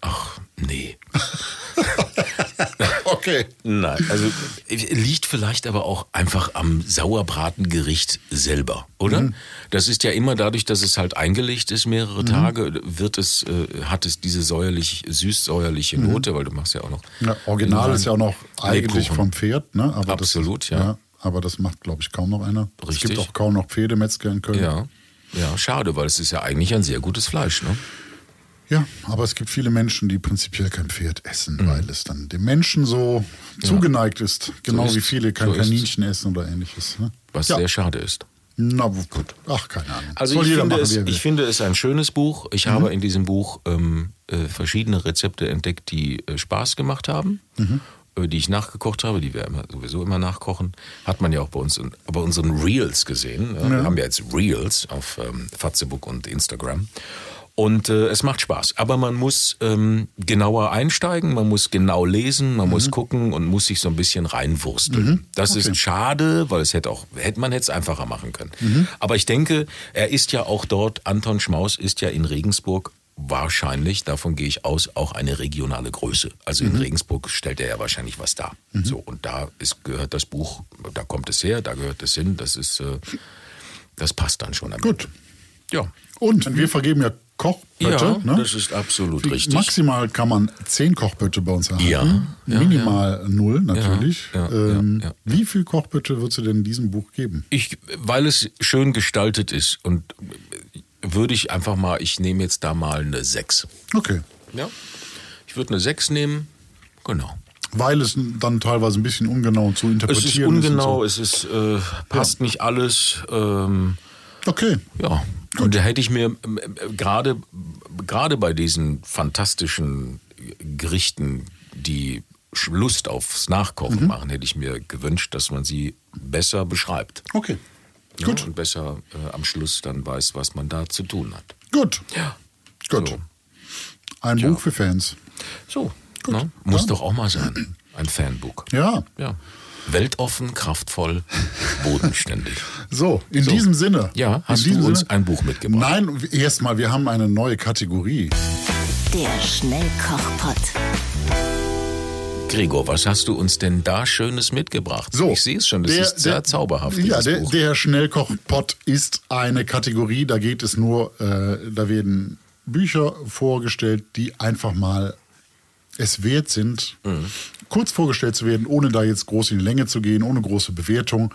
[SPEAKER 2] Ach, nee.
[SPEAKER 3] Okay.
[SPEAKER 2] Nein, also liegt vielleicht aber auch einfach am Sauerbratengericht selber, oder?
[SPEAKER 3] Mhm.
[SPEAKER 2] Das ist ja immer dadurch, dass es halt eingelegt ist mehrere Tage, wird es äh, hat es diese säuerlich süß-säuerliche Note, weil du machst ja auch noch
[SPEAKER 3] Mhm. Ja, Original ist ja auch noch eigentlich
[SPEAKER 2] Lebkuchen.
[SPEAKER 3] vom Pferd, ne? Aber
[SPEAKER 2] Absolut,
[SPEAKER 3] das,
[SPEAKER 2] ja.
[SPEAKER 3] Aber das macht, glaube ich, kaum noch einer. Es
[SPEAKER 2] Richtig.
[SPEAKER 3] gibt auch kaum noch Pferdemetzger in Köln.
[SPEAKER 2] Ja, ja, schade, weil es ist ja eigentlich ein sehr gutes Fleisch, ne?
[SPEAKER 3] Ja, aber es gibt viele Menschen, die prinzipiell kein Pferd essen,
[SPEAKER 2] Mhm.
[SPEAKER 3] weil es dann dem Menschen so zugeneigt ist. Genau
[SPEAKER 2] ist-
[SPEAKER 3] wie viele kein
[SPEAKER 2] so
[SPEAKER 3] Kaninchen essen oder ähnliches. Ne?
[SPEAKER 2] Was
[SPEAKER 3] ja.
[SPEAKER 2] sehr schade ist.
[SPEAKER 3] Na gut. Ach, keine Ahnung.
[SPEAKER 2] Also
[SPEAKER 3] Soll
[SPEAKER 2] ich
[SPEAKER 3] jeder
[SPEAKER 2] finde,
[SPEAKER 3] machen,
[SPEAKER 2] es,
[SPEAKER 3] wie er will.
[SPEAKER 2] ich finde es ein schönes Buch. Ich
[SPEAKER 3] Mhm.
[SPEAKER 2] habe in diesem Buch ähm, äh, verschiedene Rezepte entdeckt, die äh, Spaß gemacht haben,
[SPEAKER 3] Mhm.
[SPEAKER 2] äh, die ich nachgekocht habe, die wir immer, sowieso immer nachkochen. Hat man ja auch bei uns bei unseren Reels gesehen. Ja, Wir haben ja jetzt Reels auf ähm, Facebook und Instagram. Und äh, es macht Spaß. Aber man muss ähm, genauer einsteigen, man muss genau lesen, man
[SPEAKER 3] Mhm.
[SPEAKER 2] muss gucken und muss sich so ein bisschen reinwursteln. Das ist schade, weil es hätte auch, hätte man hätte es einfacher machen können.
[SPEAKER 3] Mhm.
[SPEAKER 2] Aber ich denke, er ist ja auch dort, Anton Schmaus ist ja in Regensburg wahrscheinlich, davon gehe ich aus, auch eine regionale Größe. Also
[SPEAKER 3] Mhm.
[SPEAKER 2] in Regensburg stellt er ja wahrscheinlich was dar. So, und da ist, gehört das Buch, da kommt es her, da gehört es hin, das ist, äh, das passt dann schon.
[SPEAKER 3] Gut.
[SPEAKER 2] Ende. Ja.
[SPEAKER 3] Und wir vergeben ja Kochbötte.
[SPEAKER 2] Ja,
[SPEAKER 3] ne?
[SPEAKER 2] das ist absolut richtig.
[SPEAKER 3] Maximal kann man zehn Kochbötte bei uns erhalten.
[SPEAKER 2] Ja, ja,
[SPEAKER 3] Minimal null natürlich.
[SPEAKER 2] Ja, ja,
[SPEAKER 3] ähm,
[SPEAKER 2] ja, ja.
[SPEAKER 3] Wie viel Kochbötte würdest du denn in diesem Buch geben?
[SPEAKER 2] Ich, weil es schön gestaltet ist und würde ich einfach mal, ich nehme jetzt da mal eine 6.
[SPEAKER 3] Okay.
[SPEAKER 2] Ja. Ich würde eine 6 nehmen. Genau.
[SPEAKER 3] Weil es dann teilweise ein bisschen ungenau zu
[SPEAKER 2] Es
[SPEAKER 3] interpretieren
[SPEAKER 2] ist ungenau,
[SPEAKER 3] und
[SPEAKER 2] es ist, äh, passt nicht alles. Ähm,
[SPEAKER 3] so. Okay.
[SPEAKER 2] ja. Und da hätte ich mir äh, gerade gerade bei diesen fantastischen Gerichten, die Lust aufs Nachkochen machen, hätte ich mir gewünscht, dass man sie besser beschreibt.
[SPEAKER 3] Okay.
[SPEAKER 2] Ja,
[SPEAKER 3] Gut.
[SPEAKER 2] Und besser äh, am Schluss dann weiß, was man da zu tun hat.
[SPEAKER 3] Gut.
[SPEAKER 2] Ja.
[SPEAKER 3] Gut.
[SPEAKER 2] So.
[SPEAKER 3] Ein Buch für Fans.
[SPEAKER 2] So,
[SPEAKER 3] Gut.
[SPEAKER 2] ne? muss
[SPEAKER 3] Ja.
[SPEAKER 2] doch auch mal sein. Ein Fanbook.
[SPEAKER 3] Ja.
[SPEAKER 2] Ja. Weltoffen, kraftvoll, bodenständig.
[SPEAKER 3] So, in diesem Sinne.
[SPEAKER 2] Ja, hast du uns
[SPEAKER 3] Sinne-
[SPEAKER 2] ein Buch mitgebracht?
[SPEAKER 3] Nein, erstmal, wir haben eine neue Kategorie.
[SPEAKER 1] Der Schnellkochpott.
[SPEAKER 2] Gregor, was hast du uns denn da Schönes mitgebracht?
[SPEAKER 3] So,
[SPEAKER 2] ich sehe es schon, das
[SPEAKER 3] der-
[SPEAKER 2] ist sehr
[SPEAKER 3] der-
[SPEAKER 2] zauberhaft,
[SPEAKER 3] Ja, der,
[SPEAKER 2] Buch.
[SPEAKER 3] der Schnellkochpott ist eine Kategorie, da geht es nur, äh, da werden Bücher vorgestellt, die einfach mal es wert sind,
[SPEAKER 2] Mhm.
[SPEAKER 3] Kurz vorgestellt zu werden, ohne da jetzt groß in die Länge zu gehen, ohne große Bewertung.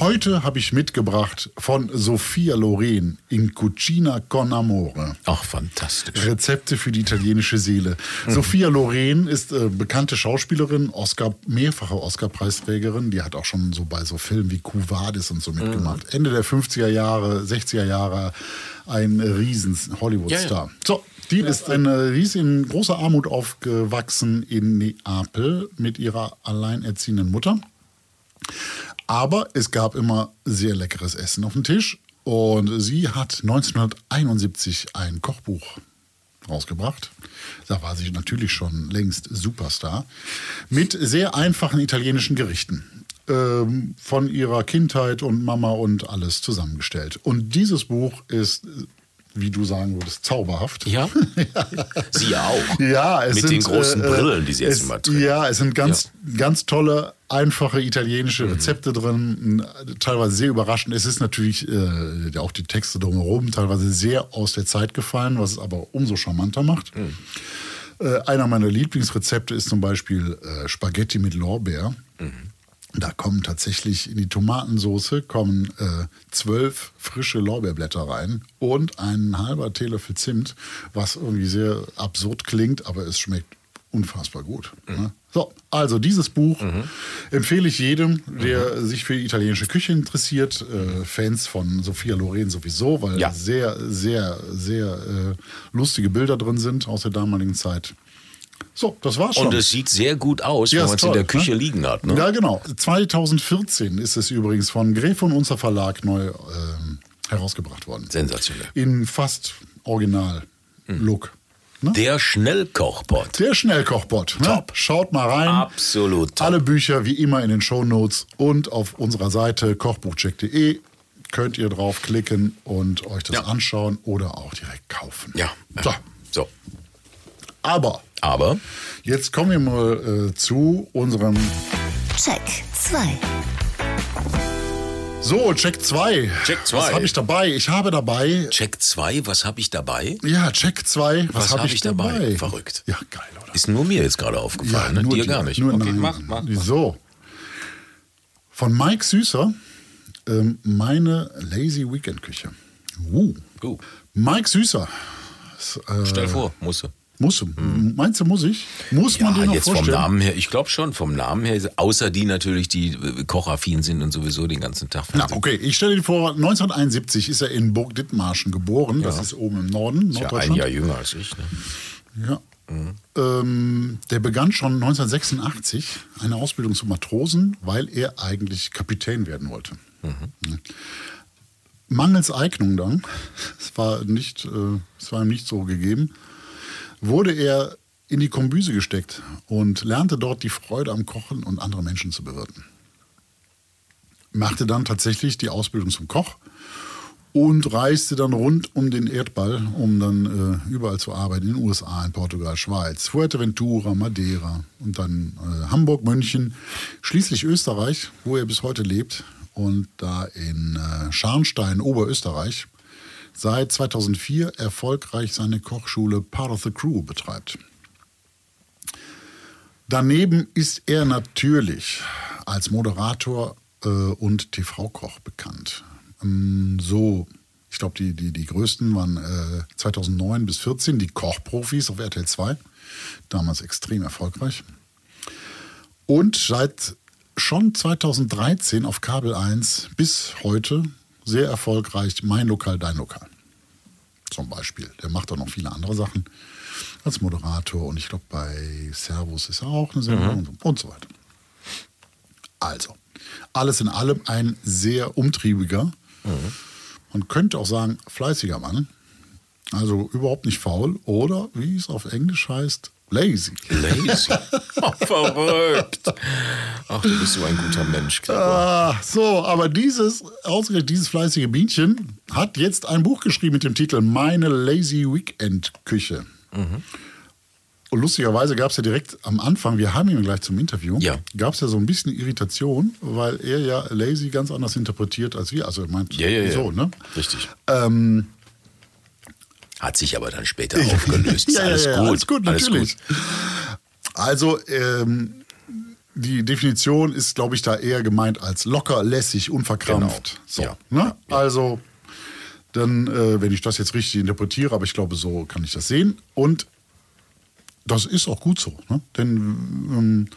[SPEAKER 3] Heute habe ich mitgebracht von Sophia Loren in Cucina con Amore.
[SPEAKER 2] Ach, fantastisch.
[SPEAKER 3] Rezepte für die italienische Seele. Sophia Loren ist äh, bekannte Schauspielerin, Oscar, mehrfache Oscar-Preisträgerin. Die hat auch schon so bei so Filmen wie Quo Vadis und so mitgemacht. Ende der 50er Jahre, 60er Jahre ein riesen Hollywood-Star.
[SPEAKER 2] Ja, ja.
[SPEAKER 3] So, die ist eine, die ist in großer Armut aufgewachsen in Neapel mit ihrer alleinerziehenden Mutter. Aber es gab immer sehr leckeres Essen auf dem Tisch. Und sie hat 1971 ein Kochbuch rausgebracht. Da war sie natürlich schon längst Superstar. Mit sehr einfachen italienischen Gerichten. Ähm, von ihrer Kindheit und Mama und alles zusammengestellt. Und dieses Buch ist, wie du sagen würdest, zauberhaft.
[SPEAKER 2] Ja? Sie auch.
[SPEAKER 3] Ja, es
[SPEAKER 2] Mit
[SPEAKER 3] sind,
[SPEAKER 2] den großen
[SPEAKER 3] äh,
[SPEAKER 2] Brillen, die sie jetzt
[SPEAKER 3] es,
[SPEAKER 2] immer trägt.
[SPEAKER 3] Ja, es sind ganz, ganz tolle, einfache italienische Rezepte drin, äh, teilweise sehr überraschend. Es ist natürlich äh, auch die Texte drumherum teilweise sehr aus der Zeit gefallen, was es aber umso charmanter macht. Äh, einer meiner Lieblingsrezepte ist zum Beispiel äh, Spaghetti mit Lorbeer. Da kommen tatsächlich in die Tomatensoße kommen äh, zwölf frische Lorbeerblätter rein und ein halber Teelöffel Zimt, was irgendwie sehr absurd klingt, aber es schmeckt unfassbar gut. Ne? So, also dieses Buch empfehle ich jedem, der sich für die italienische Küche interessiert. Äh, Fans von Sophia Loren sowieso, weil
[SPEAKER 2] Ja.
[SPEAKER 3] sehr, sehr, sehr äh, lustige Bilder drin sind aus der damaligen Zeit. So, das war's schon.
[SPEAKER 2] Und es sieht sehr gut aus,
[SPEAKER 3] Ja,
[SPEAKER 2] wenn man es in der Küche
[SPEAKER 3] ne?
[SPEAKER 2] liegen hat. Ne?
[SPEAKER 3] Ja, genau. 2014 ist es übrigens von Gref und Unser Verlag neu ähm, herausgebracht worden.
[SPEAKER 2] Sensationell.
[SPEAKER 3] In fast Original-Look. Ne?
[SPEAKER 2] Der Schnellkochpot.
[SPEAKER 3] Der Schnellkochbot. Ne?
[SPEAKER 2] Top.
[SPEAKER 3] Schaut mal rein.
[SPEAKER 2] Absolut top.
[SPEAKER 3] Alle Bücher wie immer in den Shownotes und auf unserer Seite kochbuchcheck.de könnt ihr draufklicken und euch das
[SPEAKER 2] Ja.
[SPEAKER 3] anschauen oder auch direkt kaufen.
[SPEAKER 2] Ja.
[SPEAKER 3] So,
[SPEAKER 2] So.
[SPEAKER 3] aber
[SPEAKER 2] Aber
[SPEAKER 3] jetzt kommen wir mal äh, zu unserem
[SPEAKER 1] Check 2.
[SPEAKER 3] So, Check 2.
[SPEAKER 2] Check zwei.
[SPEAKER 3] Was habe ich dabei? Ich habe dabei
[SPEAKER 2] Check 2, was habe ich dabei?
[SPEAKER 3] Ja, Check 2. Was,
[SPEAKER 2] Was
[SPEAKER 3] habe
[SPEAKER 2] hab
[SPEAKER 3] ich
[SPEAKER 2] ich dabei?
[SPEAKER 3] dabei?
[SPEAKER 2] Verrückt.
[SPEAKER 3] Ja, geil, oder?
[SPEAKER 2] Ist nur mir jetzt gerade aufgefallen, ne?
[SPEAKER 3] nur
[SPEAKER 2] dir
[SPEAKER 3] die-
[SPEAKER 2] gar nicht.
[SPEAKER 3] Nur,
[SPEAKER 2] okay,
[SPEAKER 3] nein.
[SPEAKER 2] mach, mach.
[SPEAKER 3] So. Von Mike Süßer, ähm, meine Lazy Weekend Küche. Uh.
[SPEAKER 2] Uh,
[SPEAKER 3] Mike Süßer. Äh,
[SPEAKER 2] stell vor, musste.
[SPEAKER 3] Muss, Meinst du, muss ich? Muss man
[SPEAKER 2] Ja,
[SPEAKER 3] den noch
[SPEAKER 2] jetzt vom
[SPEAKER 3] vorstellen?
[SPEAKER 2] Namen her, ich glaube schon, vom Namen her, außer die natürlich, die äh, kochaffin sind und sowieso den ganzen Tag
[SPEAKER 3] Na, okay, ich stelle dir vor, 1971 ist er in Burg Dithmarschen geboren. Das
[SPEAKER 2] Ja.
[SPEAKER 3] ist oben im Norden,
[SPEAKER 2] Ist ja ein
[SPEAKER 3] Norddeutschland.
[SPEAKER 2] Jahr jünger als ich. Ne?
[SPEAKER 3] Ja. Ähm, der begann schon 1986 eine Ausbildung zum Matrosen, weil er eigentlich Kapitän werden wollte. Ja. Mangels Eignung dann, es war, nicht, äh, es war ihm nicht so gegeben, wurde er in die Kombüse gesteckt und lernte dort die Freude am Kochen und andere Menschen zu bewirten. Machte dann tatsächlich die Ausbildung zum Koch und reiste dann rund um den Erdball, um dann äh, überall zu arbeiten, in den USA, in Portugal, Schweiz, Fuerteventura, Madeira und dann äh, Hamburg, München, schließlich Österreich, wo er bis heute lebt und da in äh, Scharnstein, Oberösterreich, seit 2004 erfolgreich seine Kochschule Part of the Crew betreibt. Daneben ist er natürlich als Moderator äh, und TV-Koch bekannt. Ähm, so, ich glaube, die, die, die größten waren äh, 2009 bis 14 die Kochprofis auf RTL 2. Damals extrem erfolgreich. Und seit schon 2013 auf Kabel 1 bis heute sehr erfolgreich Mein Lokal, Dein Lokal. Zum Beispiel. Der macht auch noch viele andere Sachen als Moderator und ich glaube bei Servus ist er auch eine Sendung und, so, und so weiter. Also, alles in allem ein sehr umtriebiger, man könnte auch sagen fleißiger Mann, Also überhaupt nicht faul oder wie es auf Englisch heißt, lazy.
[SPEAKER 2] Lazy. Oh, verrückt. Ach, du bist so ein guter Mensch.
[SPEAKER 3] Ah, so, aber dieses, ausgerechnet dieses fleißige Bienchen hat jetzt ein Buch geschrieben mit dem Titel Meine Lazy Weekend Küche. Und lustigerweise gab es ja direkt am Anfang, wir haben ihn gleich zum Interview,
[SPEAKER 2] Ja.
[SPEAKER 3] gab es ja so ein bisschen Irritation, weil er ja lazy ganz anders interpretiert als wir. Also er meint
[SPEAKER 2] ja, ja.
[SPEAKER 3] so, ne?
[SPEAKER 2] Richtig.
[SPEAKER 3] Ähm,
[SPEAKER 2] Hat sich aber dann später aufgelöst.
[SPEAKER 3] Ja,
[SPEAKER 2] alles
[SPEAKER 3] ja, ja,
[SPEAKER 2] gut.
[SPEAKER 3] Alles gut,
[SPEAKER 2] Alles
[SPEAKER 3] natürlich.
[SPEAKER 2] gut.
[SPEAKER 3] Also, ähm, die Definition ist, glaube ich, da eher gemeint als locker, lässig, unverkrampft.
[SPEAKER 2] Genau.
[SPEAKER 3] So,
[SPEAKER 2] Ja.
[SPEAKER 3] ne? Also, dann, äh, wenn ich das jetzt richtig interpretiere, aber ich glaube, so kann ich das sehen. Und das ist auch gut so. Ne? Denn ähm,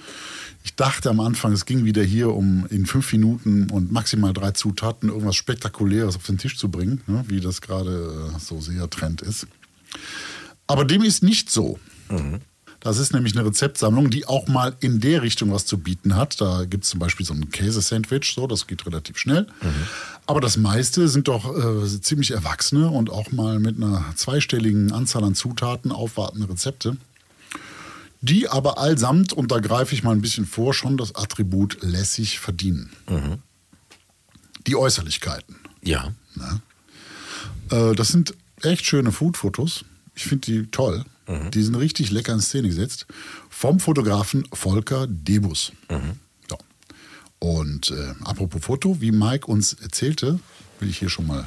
[SPEAKER 3] ich dachte am Anfang, es ging wieder hier um in fünf Minuten und maximal drei Zutaten irgendwas Spektakuläres auf den Tisch zu bringen, ne? wie das gerade äh, so sehr Trend ist. Aber dem ist nicht so. Das ist nämlich eine Rezeptsammlung, die auch mal in der Richtung was zu bieten hat. Da gibt es zum Beispiel so ein Käsesandwich, so, das geht relativ schnell. Aber das meiste sind doch äh, ziemlich erwachsene und auch mal mit einer zweistelligen Anzahl an Zutaten aufwartende Rezepte, die aber allsamt, und da greife ich mal ein bisschen vor, schon das Attribut lässig verdienen. Die Äußerlichkeiten.
[SPEAKER 2] Ja.
[SPEAKER 3] Äh, das sind echt schöne Food-Fotos. Ich finde die toll. Die sind richtig lecker in Szene gesetzt. Vom Fotografen Volker Debus. Ja. Und äh, apropos Foto, wie Mike uns erzählte, will ich hier schon mal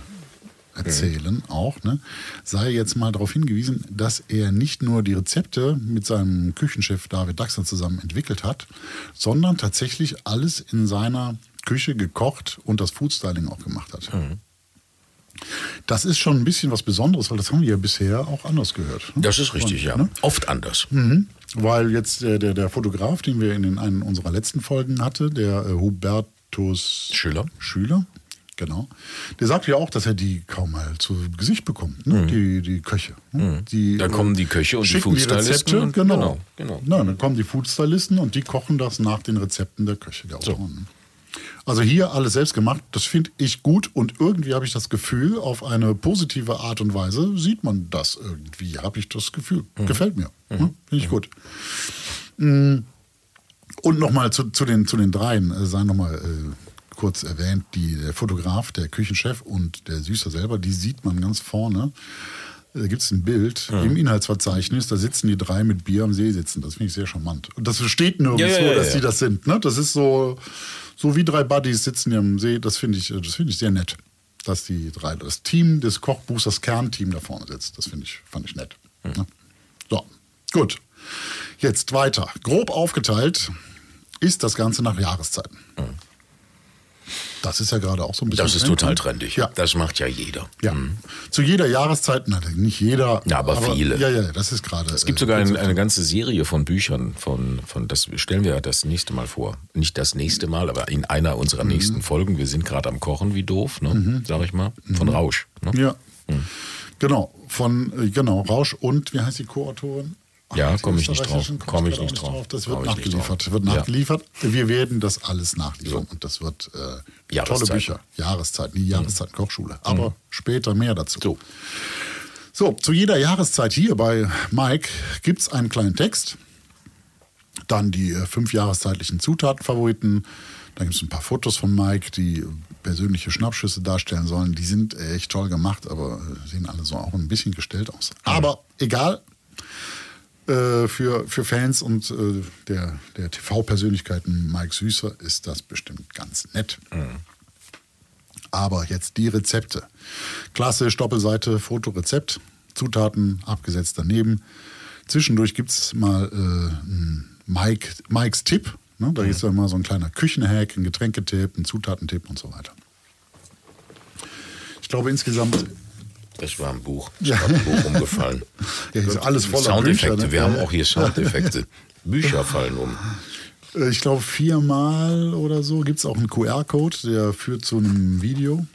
[SPEAKER 3] erzählen auch, ne, sei jetzt mal darauf hingewiesen, dass er nicht nur die Rezepte mit seinem Küchenchef David Daxner zusammen entwickelt hat, sondern tatsächlich alles in seiner Küche gekocht und das Foodstyling auch gemacht hat. Das ist schon ein bisschen was Besonderes, weil das haben wir ja bisher auch anders gehört. ne?
[SPEAKER 2] Das ist richtig, ja.
[SPEAKER 3] Ne?
[SPEAKER 2] Oft anders.
[SPEAKER 3] Mhm. Weil jetzt der, der, der Fotograf, den wir in den, einen unserer letzten Folgen hatte, der äh, Hubertus
[SPEAKER 2] Schüler.
[SPEAKER 3] Schüler, genau, der sagt ja auch, dass er die kaum mal zu Gesicht bekommt, ne? die, die Köche. Ne? Die,
[SPEAKER 2] Mhm. Da
[SPEAKER 3] äh,
[SPEAKER 2] kommen die Köche und die Foodstylisten und-
[SPEAKER 3] genau.
[SPEAKER 2] genau, genau.
[SPEAKER 3] Na, dann kommen die Foodstylisten und die kochen das nach den Rezepten der Köche, der Autoren. Also hier alles selbst gemacht, das finde ich gut und irgendwie habe ich das Gefühl, auf eine positive Art und Weise sieht man das irgendwie, habe ich das Gefühl.
[SPEAKER 2] Mhm.
[SPEAKER 3] Gefällt mir. Ne? Finde ich gut. Mm. Und nochmal zu, zu, den, zu den dreien, äh, sei nochmal äh, kurz erwähnt, die, der Fotograf, der Küchenchef und der Süßer selber, die sieht man ganz vorne. Da gibt es ein Bild im Inhaltsverzeichnis, da sitzen die drei mit Bier am See sitzen. Das finde ich sehr charmant. Und das steht nirgendwo,
[SPEAKER 2] Ja, ja, ja,
[SPEAKER 3] dass
[SPEAKER 2] ja.
[SPEAKER 3] die das sind. Ne? Das ist so, so wie drei Buddies sitzen hier am See. Das finde ich, das finde ich sehr nett. Dass die drei, das Team des Kochbuchs, das Kernteam da vorne sitzt. Das finde ich, fand ich nett.
[SPEAKER 2] Hm.
[SPEAKER 3] Ne? So, gut. Jetzt weiter. Grob aufgeteilt ist das Ganze nach Jahreszeiten. Das ist ja gerade auch so ein bisschen.
[SPEAKER 2] Das ist
[SPEAKER 3] Trend,
[SPEAKER 2] total trendig.
[SPEAKER 3] Ja.
[SPEAKER 2] Das macht ja jeder.
[SPEAKER 3] Ja. Zu jeder Jahreszeit, na, nicht jeder.
[SPEAKER 2] Ja, aber viele.
[SPEAKER 3] Ja, ja, das ist gerade.
[SPEAKER 2] Es gibt sogar eine, eine ganze Serie von Büchern, von, von das stellen wir das nächste Mal vor. Nicht das nächste Mal, aber in einer unserer
[SPEAKER 3] Mhm.
[SPEAKER 2] nächsten Folgen. Wir sind gerade am Kochen, wie doof, ne? sag ich mal. Von Rausch. Ne?
[SPEAKER 3] Ja. Genau, von äh, genau, Rausch und wie heißt die Co-Autorin?
[SPEAKER 2] Ja,
[SPEAKER 3] die
[SPEAKER 2] komm ich nicht drauf.
[SPEAKER 3] komm
[SPEAKER 2] Komm
[SPEAKER 3] ich
[SPEAKER 2] nicht drauf.
[SPEAKER 3] Das wird nachgeliefert. Wird
[SPEAKER 2] Ja.
[SPEAKER 3] nachgeliefert. Wir werden das alles nachliefern und das wird äh, tolle. Bücher. Jahreszeiten, die Jahreszeit Kochschule. Aber später mehr dazu.
[SPEAKER 2] So.
[SPEAKER 3] So, zu jeder Jahreszeit hier bei Mike gibt es einen kleinen Text. Dann die äh, fünf jahreszeitlichen Zutatenfavoriten. Dann gibt es ein paar Fotos von Mike, die persönliche Schnappschüsse darstellen sollen. Die sind echt toll gemacht, aber äh, sehen alle so auch ein bisschen gestellt aus. Aber egal. Äh, für, für Fans und äh, der, der TV-Persönlichkeiten Mike Süßer ist das bestimmt ganz nett. Aber jetzt die Rezepte. Klassisch Doppelseite Fotorezept, Zutaten abgesetzt daneben. Zwischendurch gibt es mal äh, einen Mike, Mikes Tipp. Ne? Da ist ja mal so ein kleiner Küchenhack, ein Getränketipp, ein Zutatentipp und so weiter. Ich glaube insgesamt,
[SPEAKER 2] Das war ein Buch.
[SPEAKER 3] Ja.
[SPEAKER 2] Ja. Ein Buch umgefallen.
[SPEAKER 3] Ja, hier ist alles voller
[SPEAKER 2] Soundeffekte.
[SPEAKER 3] Bücher, ne?
[SPEAKER 2] Wir haben auch hier Soundeffekte. Bücher fallen um.
[SPEAKER 3] äh, ich glaube viermal oder so gibt es auch einen QR-Code, der führt zu einem Video.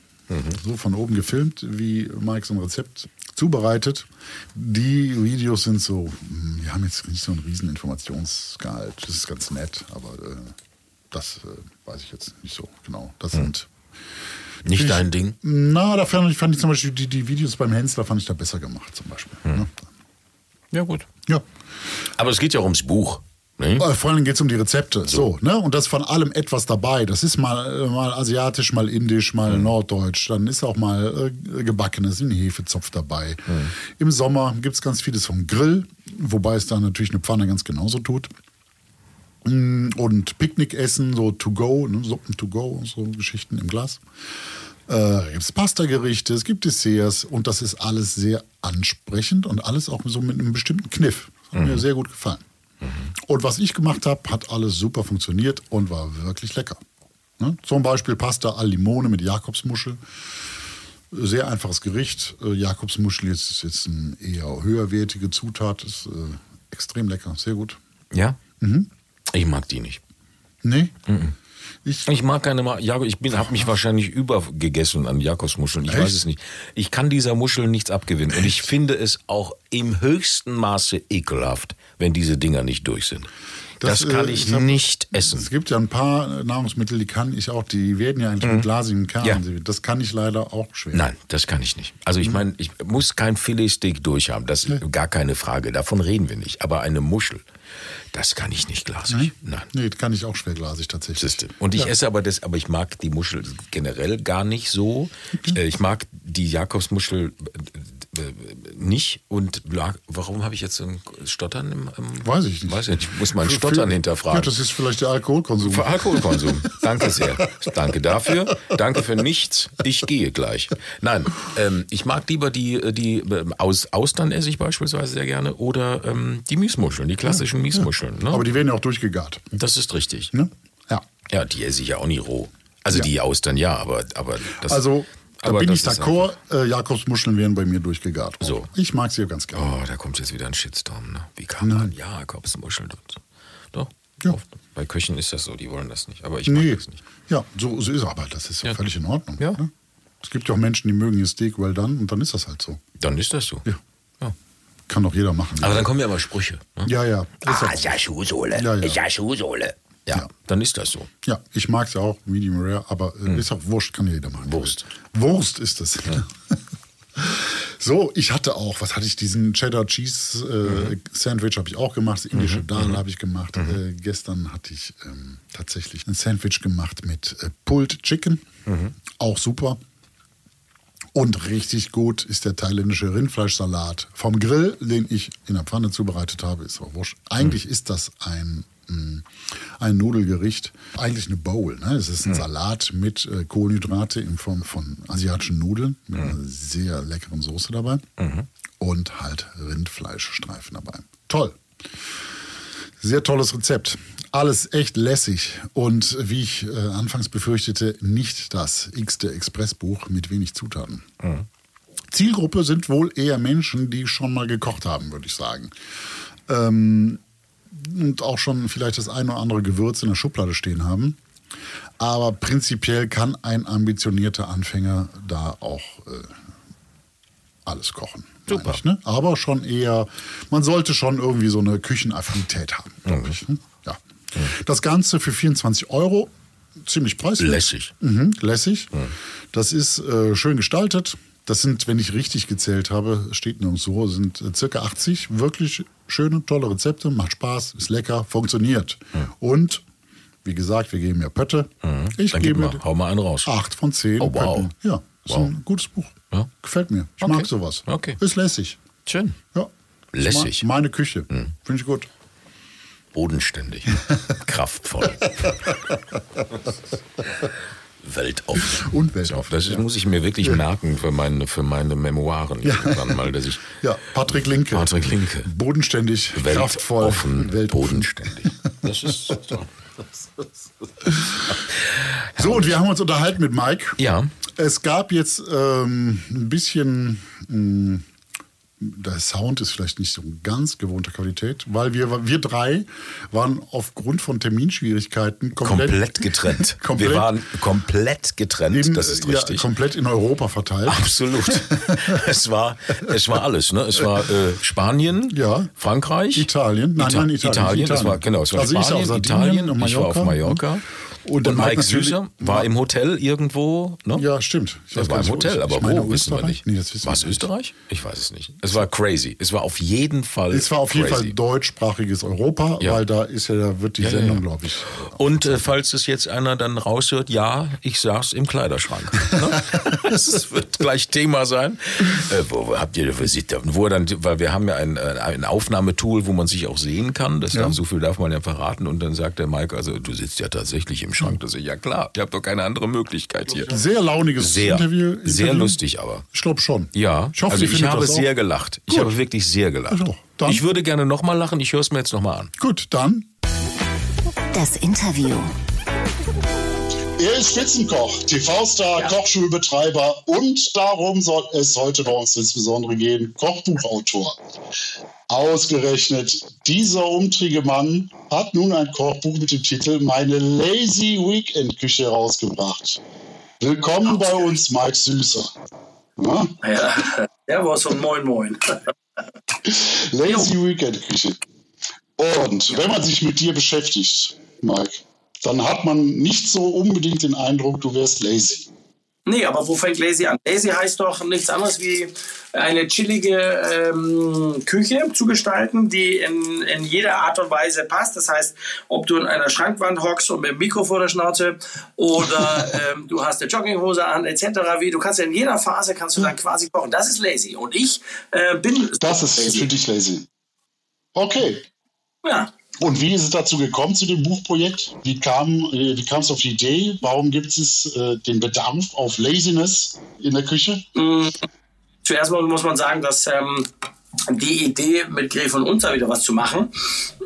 [SPEAKER 3] So von oben gefilmt, wie Mike so ein Rezept zubereitet. Die Videos sind so, hm, wir haben jetzt nicht so einen riesen Informationsgehalt. Das ist ganz nett, aber äh, das äh, weiß ich jetzt nicht so genau. Das sind
[SPEAKER 2] Nicht dein Ding?
[SPEAKER 3] Na, da fand ich, fand ich zum Beispiel die, die Videos beim Hensler fand ich da besser gemacht, zum Beispiel. Ne?
[SPEAKER 2] Ja, gut.
[SPEAKER 3] Ja.
[SPEAKER 2] Aber es geht ja auch ums Buch. Ne?
[SPEAKER 3] Äh, Vor allem geht es um die Rezepte. So. ne? Und da ist von allem etwas dabei. Das ist mal, äh, mal asiatisch, mal indisch, mal norddeutsch. Dann ist auch mal äh, gebackenes, ein Hefezopf dabei. Im Sommer gibt es ganz vieles vom Grill, wobei es da natürlich eine Pfanne ganz genauso tut. Mm, Und Picknickessen, so to go, ne? Suppen to go, so Geschichten im Glas. Äh, gibt es Pastagerichte, es gibt Desserts und das ist alles sehr ansprechend und alles auch so mit einem bestimmten Kniff. Das hat mir sehr gut gefallen. Und was ich gemacht habe, hat alles super funktioniert und war wirklich lecker. Ne? Zum Beispiel Pasta al Limone mit Jakobsmuschel. Sehr einfaches Gericht. Äh, Jakobsmuschel ist jetzt eine eher höherwertige Zutat, ist äh, extrem lecker, sehr gut.
[SPEAKER 2] Ja? Ich mag die nicht.
[SPEAKER 3] Nee? Ich,
[SPEAKER 2] Ich mag keine Ma ja, ich bin habe mich wahrscheinlich übergegessen an Jakobsmuscheln. Ich
[SPEAKER 3] Echt?
[SPEAKER 2] weiß es nicht. Ich kann dieser Muschel nichts abgewinnen und ich finde es auch im höchsten Maße ekelhaft, wenn diese Dinger nicht durch sind. Das,
[SPEAKER 3] Das,
[SPEAKER 2] kann
[SPEAKER 3] äh,
[SPEAKER 2] ich
[SPEAKER 3] ich hab-
[SPEAKER 2] nicht
[SPEAKER 3] es
[SPEAKER 2] essen.
[SPEAKER 3] gibt ja ein paar äh, Nahrungsmittel, die kann ich auch, die werden ja eigentlich mit glasigem Kern.
[SPEAKER 2] Ja.
[SPEAKER 3] Das kann ich leider auch schwer.
[SPEAKER 2] Nein, das kann ich nicht. Also ich meine, ich muss kein Filetsteak durchhaben, das ist gar keine Frage. Davon reden wir nicht. Aber eine Muschel, das kann ich nicht glasig. Nein.
[SPEAKER 3] Nee, das kann ich auch schwer glasig tatsächlich.
[SPEAKER 2] Siehste. Und ich esse aber das, aber ich mag die Muschel generell gar nicht so. Äh, Ich mag die Jakobsmuschel nicht. Und lag- warum habe ich jetzt ein Stottern im, im
[SPEAKER 3] Weiß ich nicht.
[SPEAKER 2] Weiß ich, nicht. ich muss mein
[SPEAKER 3] Für-
[SPEAKER 2] Stottern
[SPEAKER 3] für-
[SPEAKER 2] hinterfragen.
[SPEAKER 3] Ja, das ist vielleicht der Alkoholkonsum.
[SPEAKER 2] Für Alkoholkonsum. Danke sehr. Danke dafür. Danke für nichts. Ich gehe gleich. Nein, ähm, ich mag lieber die, äh, die ähm, aus Austern esse ich beispielsweise sehr gerne oder ähm, die Miesmuscheln, die klassischen Miesmuscheln. Ne?
[SPEAKER 3] Aber die werden ja auch durchgegart.
[SPEAKER 2] das ist richtig.
[SPEAKER 3] Ne? Ja.
[SPEAKER 2] Ja, die esse ich ja auch nie roh. Also
[SPEAKER 3] Ja.
[SPEAKER 2] die Austern ja, aber, aber das.
[SPEAKER 3] Also, da
[SPEAKER 2] aber
[SPEAKER 3] bin ich d'accord. Äh, Jakobsmuscheln werden bei mir durchgegart.
[SPEAKER 2] So.
[SPEAKER 3] Ich mag sie ja ganz gerne.
[SPEAKER 2] Oh, da kommt jetzt wieder ein Shitstorm. Ne? Wie kann man Jakobsmuscheln so. Doch.
[SPEAKER 3] Ja.
[SPEAKER 2] Oft. Bei Köchen ist das so, die wollen das nicht. Aber ich mag
[SPEAKER 3] nee.
[SPEAKER 2] das nicht.
[SPEAKER 3] Ja, so, so ist es. Aber das ist ja,
[SPEAKER 2] Ja.
[SPEAKER 3] völlig in Ordnung.
[SPEAKER 2] Ja.
[SPEAKER 3] Ne? Es gibt ja auch Menschen, die mögen ihr Steak well done und dann ist das halt so.
[SPEAKER 2] Dann ist das so.
[SPEAKER 3] Ja.
[SPEAKER 2] Ja.
[SPEAKER 3] Kann doch jeder machen.
[SPEAKER 2] Aber dann kommen ja immer Sprüche. Ne?
[SPEAKER 3] ja, ja. Ist
[SPEAKER 2] Ah, ist ja Schuhsohle.
[SPEAKER 3] Ja, ja.
[SPEAKER 2] Ist ja Schuhsohle. Ja,
[SPEAKER 3] Ja.
[SPEAKER 2] dann ist das so.
[SPEAKER 3] Ja, ich mag es ja auch, Medium Rare, aber äh, ist auch Wurst, kann ja jeder machen.
[SPEAKER 2] Hm. Wurst.
[SPEAKER 3] Wurst ist es. so, ich hatte auch, was hatte ich, diesen Cheddar Cheese äh,
[SPEAKER 2] Mhm.
[SPEAKER 3] Sandwich habe ich auch gemacht, das indische Dal habe ich gemacht. Äh, gestern hatte ich ähm, tatsächlich ein Sandwich gemacht mit äh, Pulled Chicken,
[SPEAKER 2] Mhm.
[SPEAKER 3] auch super. Und richtig gut ist der thailändische Rindfleischsalat vom Grill, den ich in der Pfanne zubereitet habe. Ist auch wurscht. Eigentlich ist das ein, ein Nudelgericht, eigentlich eine Bowl. Ne? Es ist ein Salat mit äh, Kohlenhydrate in Form von asiatischen Nudeln mit einer sehr leckeren Soße dabei und halt Rindfleischstreifen dabei. Toll. Sehr tolles Rezept. Alles echt lässig und wie ich äh, anfangs befürchtete, nicht das x-te Expressbuch mit wenig Zutaten. Zielgruppe sind wohl eher Menschen, die schon mal gekocht haben, würde ich sagen. Ähm, und auch schon vielleicht das ein oder andere Gewürz in der Schublade stehen haben. Aber prinzipiell kann ein ambitionierter Anfänger da auch äh, alles kochen.
[SPEAKER 2] Super.
[SPEAKER 3] Ich, ne? Aber schon eher, man sollte schon irgendwie so eine Küchenaffinität haben, glaube ich. ne? Ja. Das Ganze für 24 Euro, ziemlich preiswert.
[SPEAKER 2] Lässig.
[SPEAKER 3] Mhm, lässig. Das ist äh, schön gestaltet. Das sind, wenn ich richtig gezählt habe, steht nirgendwo, sind äh, circa 80 wirklich schöne, tolle Rezepte. Macht Spaß, ist lecker, funktioniert. Und, wie gesagt, wir geben ja Pötte. Ich
[SPEAKER 2] Dann
[SPEAKER 3] gebe
[SPEAKER 2] mal, hau mal einen raus.
[SPEAKER 3] 8 von 10
[SPEAKER 2] Oh, wow.
[SPEAKER 3] Pötten. Ja, ist
[SPEAKER 2] Wow.
[SPEAKER 3] ein gutes Buch.
[SPEAKER 2] Ja.
[SPEAKER 3] Gefällt mir. Ich
[SPEAKER 2] Okay.
[SPEAKER 3] mag sowas.
[SPEAKER 2] Okay.
[SPEAKER 3] Ist lässig.
[SPEAKER 2] Schön.
[SPEAKER 3] Ja.
[SPEAKER 2] Lässig.
[SPEAKER 3] Me- Meine Küche. Finde ich gut.
[SPEAKER 2] Bodenständig. Kraftvoll. Weltoffen.
[SPEAKER 3] Und weltoffen,
[SPEAKER 2] Das ist, muss ich mir wirklich merken für meine, für meine Memoiren. Irgendwann mal, dass ich
[SPEAKER 3] Ja, Patrick Linke.
[SPEAKER 2] Patrick Linke.
[SPEAKER 3] Bodenständig, kraftvoll,
[SPEAKER 2] Weltoffen,
[SPEAKER 3] weltoffen.
[SPEAKER 2] bodenständig. Das ist so.
[SPEAKER 3] So, und wir haben uns unterhalten mit Mike.
[SPEAKER 2] Ja.
[SPEAKER 3] Es gab jetzt ähm, ein bisschen, mh, der Sound ist vielleicht nicht so ganz gewohnter Qualität, weil wir, wir drei waren aufgrund von Terminschwierigkeiten komplett,
[SPEAKER 2] Komplett getrennt.
[SPEAKER 3] komplett
[SPEAKER 2] Wir waren komplett getrennt,
[SPEAKER 3] in,
[SPEAKER 2] das ist
[SPEAKER 3] ja,
[SPEAKER 2] richtig.
[SPEAKER 3] komplett in Europa verteilt.
[SPEAKER 2] Absolut. es war, es war alles, ne? Es war äh, Spanien,
[SPEAKER 3] Ja.
[SPEAKER 2] Frankreich,
[SPEAKER 3] Italien. Nein,
[SPEAKER 2] Ita
[SPEAKER 3] nein, Italien.
[SPEAKER 2] Italien, das
[SPEAKER 3] Italien.
[SPEAKER 2] war genau, es war
[SPEAKER 3] Also ich
[SPEAKER 2] Spanien,
[SPEAKER 3] Sardinien
[SPEAKER 2] Italien,
[SPEAKER 3] und
[SPEAKER 2] ich war auf
[SPEAKER 3] Mallorca. Und,
[SPEAKER 2] Und Mike Süßer war im Hotel irgendwo, ne?
[SPEAKER 3] Ja, stimmt. Ich
[SPEAKER 2] Er war im Hotel, aber wo, wissen wir nicht.
[SPEAKER 3] Nee, das wissen
[SPEAKER 2] war es. Österreich? Ich weiß es nicht. Es war crazy. Es war auf jeden Fall
[SPEAKER 3] Es war auf jeden
[SPEAKER 2] crazy.
[SPEAKER 3] Fall deutschsprachiges Europa,
[SPEAKER 2] Ja.
[SPEAKER 3] weil da ist ja, da wird die
[SPEAKER 2] Ja, ja,
[SPEAKER 3] Sendung,
[SPEAKER 2] ja.
[SPEAKER 3] glaube ich.
[SPEAKER 2] Und äh, falls es jetzt einer dann raushört, ja, ich saß im Kleiderschrank. Ne? Es wird gleich Thema sein. Äh, wo, habt ihr, wo, sieht, der- wo er dann, weil wir haben ja ein, äh, ein Aufnahmetool, wo man sich auch sehen kann. Das darf, so viel darf man ja verraten. Und dann sagt der Mike, also du sitzt ja tatsächlich im Schrank. Das ist ja klar. Ich habe doch keine andere Möglichkeit hier.
[SPEAKER 3] Sehr launiges
[SPEAKER 2] Sehr,
[SPEAKER 3] Interview.
[SPEAKER 2] sehr
[SPEAKER 3] Interview.
[SPEAKER 2] lustig aber.
[SPEAKER 3] Ich glaube schon.
[SPEAKER 2] Ja,
[SPEAKER 3] ich hoffe,
[SPEAKER 2] also ich habe
[SPEAKER 3] das auch.
[SPEAKER 2] sehr gelacht. Ich
[SPEAKER 3] Gut.
[SPEAKER 2] habe wirklich sehr gelacht.
[SPEAKER 3] Also, dann-
[SPEAKER 2] ich würde gerne nochmal lachen. Ich höre es mir jetzt nochmal an.
[SPEAKER 3] Gut, dann.
[SPEAKER 1] Das Interview.
[SPEAKER 4] Er ist Spitzenkoch, TV-Star, Kochschulbetreiber und darum soll es heute bei uns insbesondere gehen, Kochbuchautor. Ausgerechnet dieser umtriebige Mann hat nun ein Kochbuch mit dem Titel Meine Lazy Weekend Küche herausgebracht. Willkommen bei uns, Mike Süßer. Ja?
[SPEAKER 5] Ja, Servus und moin moin.
[SPEAKER 4] Lazy Weekend Küche. Und wenn man sich mit dir beschäftigt, Mike, dann hat man nicht so unbedingt den Eindruck, du wärst lazy.
[SPEAKER 5] Nee, aber wo fängt Lazy an? Lazy heißt doch nichts anderes wie eine chillige ähm, Küche zu gestalten, die in, in jeder Art und Weise passt. Das heißt, ob du in einer Schrankwand hockst und mit dem Mikro vor der Schnauze oder ähm, du hast eine Jogginghose an etc. Wie du kannst ja in jeder Phase kannst du dann quasi kochen. Das ist Lazy. Und ich äh, bin
[SPEAKER 4] Das ist für
[SPEAKER 5] Lazy.
[SPEAKER 4] dich lazy. Okay.
[SPEAKER 5] Ja.
[SPEAKER 4] Und wie ist es dazu gekommen zu dem Buchprojekt? Wie kam äh, wie kam es auf die Idee? Warum gibt es äh, den Bedarf auf Laziness in der Küche?
[SPEAKER 5] Zuerst mal muss man sagen, dass ähm, die Idee mit Gref und Unter wieder was zu machen,